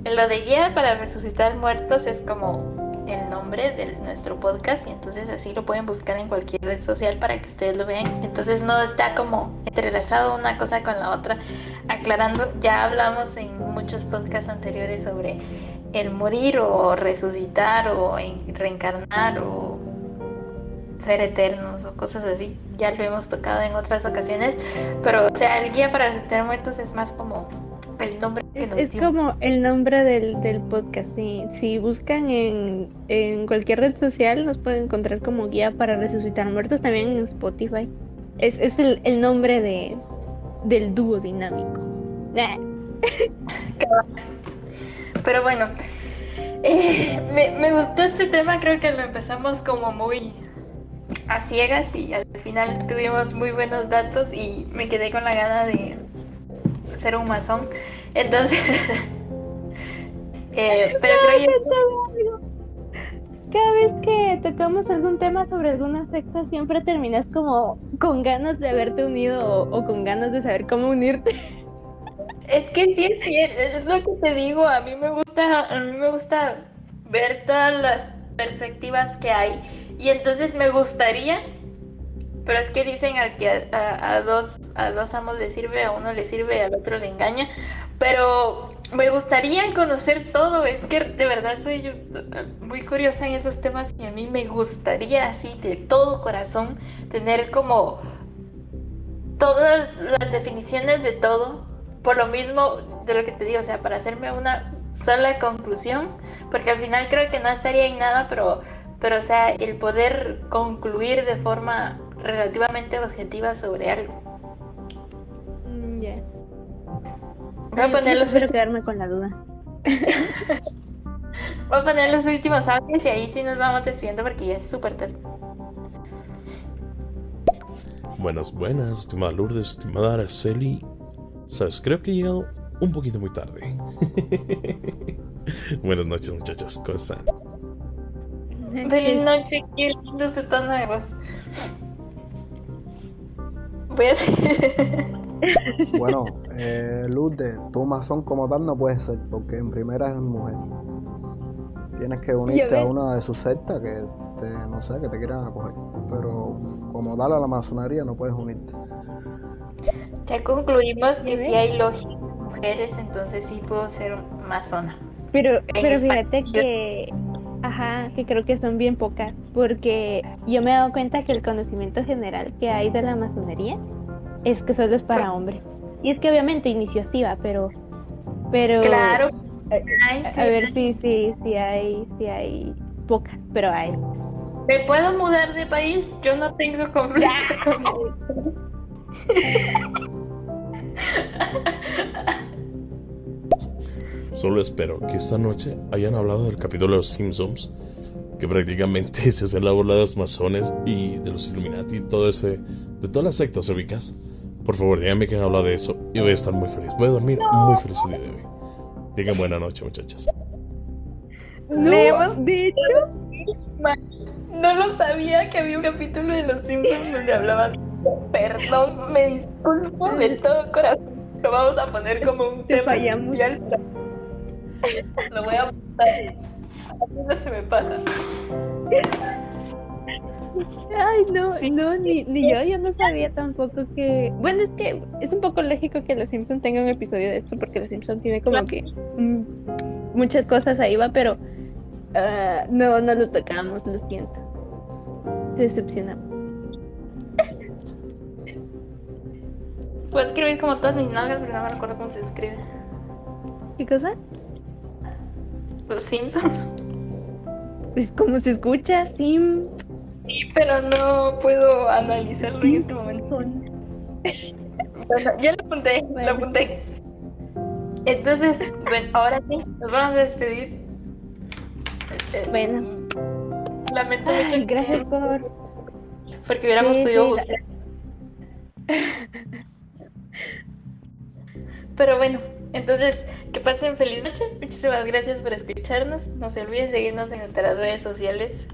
Lo de guía para resucitar muertos es como el nombre de nuestro podcast y entonces así lo pueden buscar en cualquier red social para que ustedes lo vean. Entonces no está como entrelazado una cosa con la otra. Aclarando, ya hablamos en muchos podcasts anteriores sobre el morir o resucitar o en- reencarnar o ser eternos o cosas así. Ya lo hemos tocado en otras ocasiones, pero o sea, el guía para resucitar muertos es más como el nombre que nos Es dimos. como el nombre del, del podcast. sí. Si buscan en, en cualquier red social, nos pueden encontrar como guía para resucitar muertos, también en Spotify. Es, es el, el nombre de, del dúo dinámico. Pero bueno, eh, me, me gustó este tema, creo que lo empezamos como muy a ciegas y al final tuvimos muy buenos datos y me quedé con la gana de ser un masón. Entonces, <laughs> eh, pero creo yo... Cada vez que tocamos algún tema sobre alguna secta, siempre terminas como con ganas de haberte unido o, con ganas de saber cómo unirte. Es que sí es es lo que te digo, a mí me gusta, a mí me gusta ver todas las perspectivas que hay y entonces me gustaría, pero es que dicen al que a dos a dos amos le sirve, a uno le sirve, al otro le engaña, pero me gustaría conocer todo, es que de verdad soy yo eh, muy curiosa en esos temas y a mí me gustaría así de todo corazón tener como todas las definiciones de todo, por lo mismo de lo que te digo, o sea, para hacerme una sola conclusión, porque al final creo que no estaría en nada, pero, pero o sea, el poder concluir de forma relativamente objetiva sobre algo. Mm, ya. Voy a poner los, ulti- quedarme con la duda. <laughs> voy a poner los últimos audios y ahí sí nos vamos despidiendo porque ya es súper tarde. Buenas, buenas, estimada Lourdes, estimada Araceli. Sabes, creo que he llegado un poquito muy tarde. <laughs> Buenas noches, muchachos, ¿cómo están? Feliz noche, qué lindo ese tono de voz. Voy a hacer... <laughs> <laughs> Bueno, eh, Luz, de tu masón como tal no puede ser, porque en primera es mujer. Tienes que unirte a una de sus sectas que te, no sé, que te quieran acoger. Pero como tal a la masonería no puedes unirte. Ya concluimos que ¿Ya si hay lógica mujeres, entonces sí puedo ser masona. Pero, pero España. fíjate que, ajá, que creo que son bien pocas, porque yo me he dado cuenta que el conocimiento general que hay de la masonería es que solo es para hombres. Y es que obviamente inició así, va, pero, pero, Claro. a, Ay, sí. a ver si, si, si hay, si hay pocas, pero hay. ¿Me puedo mudar de país? Yo no tengo conflicto <laughs> con Solo espero que esta noche hayan hablado del capítulo de los Simpsons, que prácticamente <laughs> se hace la burla de los masones y de los Illuminati y todo ese, de todas las sectas ubicas. Por favor, díganme que han hablado de eso y voy a estar muy feliz. Voy a dormir muy feliz el día de hoy. Digan buena noche, muchachas. No, Leemos- de hecho, No lo sabía que había un capítulo de Los Simpsons donde hablaban. Perdón, me disculpo del todo corazón. Lo vamos a poner como un Te tema fallamos. especial. Lo voy a apuntar. A mí no se me pasa. Ay, no, Sí. no, ni, ni yo, yo no sabía tampoco que... Bueno, es que es un poco lógico que Los Simpsons tengan un episodio de esto, porque Los Simpsons tiene como que mm, muchas cosas ahí va, pero ah, no, no lo tocamos, lo siento. Te decepcionamos. <laughs> Puedo escribir como todas mis nalgas porque no me recuerdo cómo se escribe. ¿Qué cosa? Los Simpsons. Pues como se escucha, Sim... Sí, pero no puedo analizarlo en este momento. Bueno, ya lo apunté, Bueno. lo apunté. Entonces, bueno, ahora sí, nos vamos a despedir. Eh, Bueno. Lamento mucho Ay, que- gracias por... porque hubiéramos Sí, podido sí, buscar. Pero bueno, entonces, que pasen feliz noche. Muchísimas gracias por escucharnos. No se olviden seguirnos en nuestras redes sociales.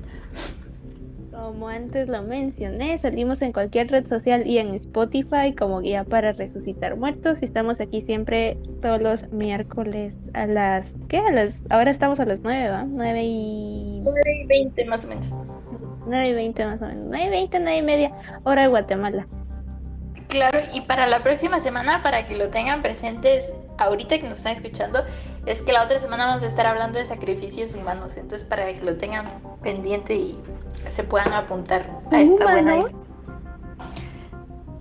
Como antes lo mencioné, salimos en cualquier red social y en Spotify como guía para resucitar muertos. Y estamos aquí siempre todos los miércoles a las... ¿Qué? A las... Ahora estamos a las 9, ¿va? 9 y... 9 y 20 más o menos. 9 y 20 más o menos. 9 y 20, 9 y media. Hora de Guatemala. Claro, y para la próxima semana, para que lo tengan presentes ahorita que nos están escuchando, es que la otra semana vamos a estar hablando de sacrificios humanos. Entonces, para que lo tengan pendiente y se puedan apuntar a esta buena discusión.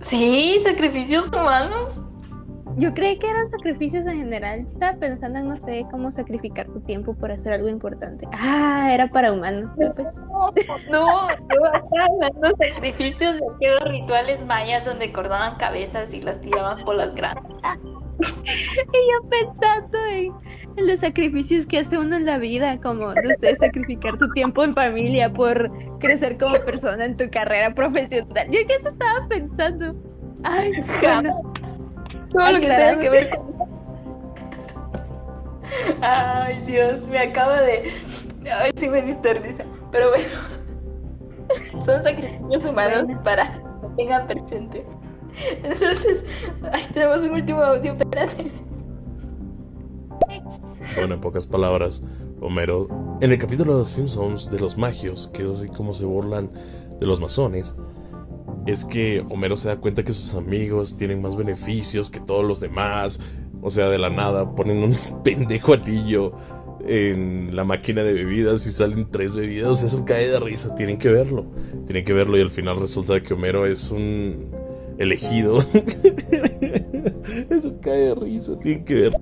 Sí, sacrificios humanos. Yo creí que eran sacrificios en general. Estaba pensando en, no sé, cómo sacrificar tu tiempo por hacer algo importante. Ah, era para humanos. Pues, No, yo estaba hablando de sacrificios de aquellos rituales mayas donde cortaban cabezas y las tiraban por las gradas. <laughs> Y yo pensando en, en los sacrificios que hace uno en la vida, como, no sé, sacrificar tu tiempo en familia por crecer como persona en tu carrera profesional. Yo que eso estaba pensando. Ay, <laughs> bueno, Todo lo que tenga Aclarado. que ver con... Ay, Dios, me acaba de... Ay, sí me diste risa. Pero bueno, <laughs> son sacrificios humanos Bueno. para que tengan presente. <laughs> Entonces, ay, tenemos un último audio. Bueno, en pocas palabras, Homero, en el capítulo de los Simpsons de los magios, que es así como se burlan de los masones, es que Homero se da cuenta que sus amigos tienen más beneficios que todos los demás. O sea, de la nada ponen un <laughs> pendejo anillo en la máquina de bebidas y salen tres bebidas. O sea, eso cae de risa. Tienen que verlo. Tienen que verlo y al final resulta que Homero es un elegido. <laughs> eso cae de risa. Tienen que verlo.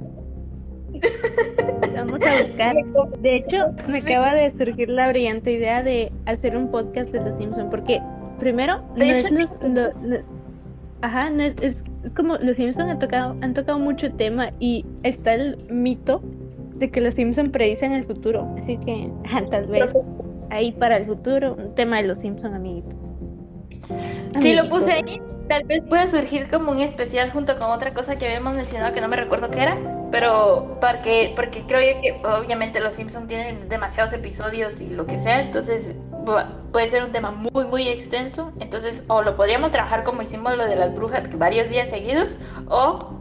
vamos a buscar. De hecho, me acaba de surgir la brillante idea de hacer un podcast de los Simpsons, porque primero, no De es hecho, los- lo- ajá, no es, es, es como los Simpsons han tocado, han tocado mucho tema y está el mito de que los Simpsons predicen el futuro, así que ajá, tal vez ahí para el futuro un tema de los Simpsons, amiguito. Sí, lo Amiguito. puse ahí. Tal vez pueda surgir como un especial junto con otra cosa que habíamos mencionado que no me recuerdo qué era, pero porque, porque creo yo que obviamente los Simpsons tienen demasiados episodios y lo que sea, entonces puede ser un tema muy, muy extenso. Entonces, o lo podríamos trabajar como hicimos lo de las brujas, que varios días seguidos, o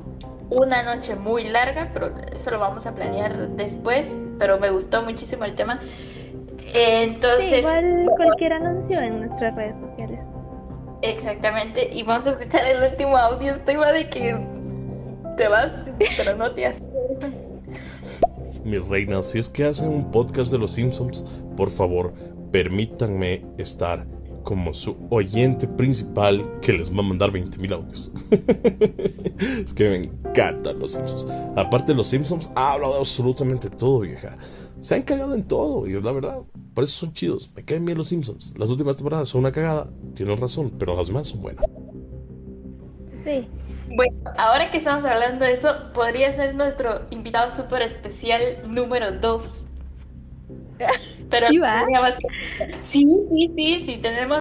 una noche muy larga, pero eso lo vamos a planear después. Pero me gustó muchísimo el tema. Sí, Entonces, igual cualquier anuncio en nuestras redes sociales. Exactamente, y vamos a escuchar el último audio. Estoy va de que te vas, pero no te haces. Mi reina, si es que hacen un podcast de los Simpsons, por favor, permítanme estar como su oyente principal que les va a mandar 20.000 audios. <laughs> es que me encantan los Simpsons. Aparte, los Simpsons ha hablado de absolutamente todo, vieja. Se han cagado en todo, y es la verdad. Por eso son chidos. Me caen bien los Simpsons. Las últimas temporadas son una cagada. Tienen razón, pero las demás son buenas. Sí. Bueno, ahora que estamos hablando de eso, podría ser nuestro invitado súper especial número 2. <laughs> Pero ¿Sí va? Sí, sí, sí, sí, tenemos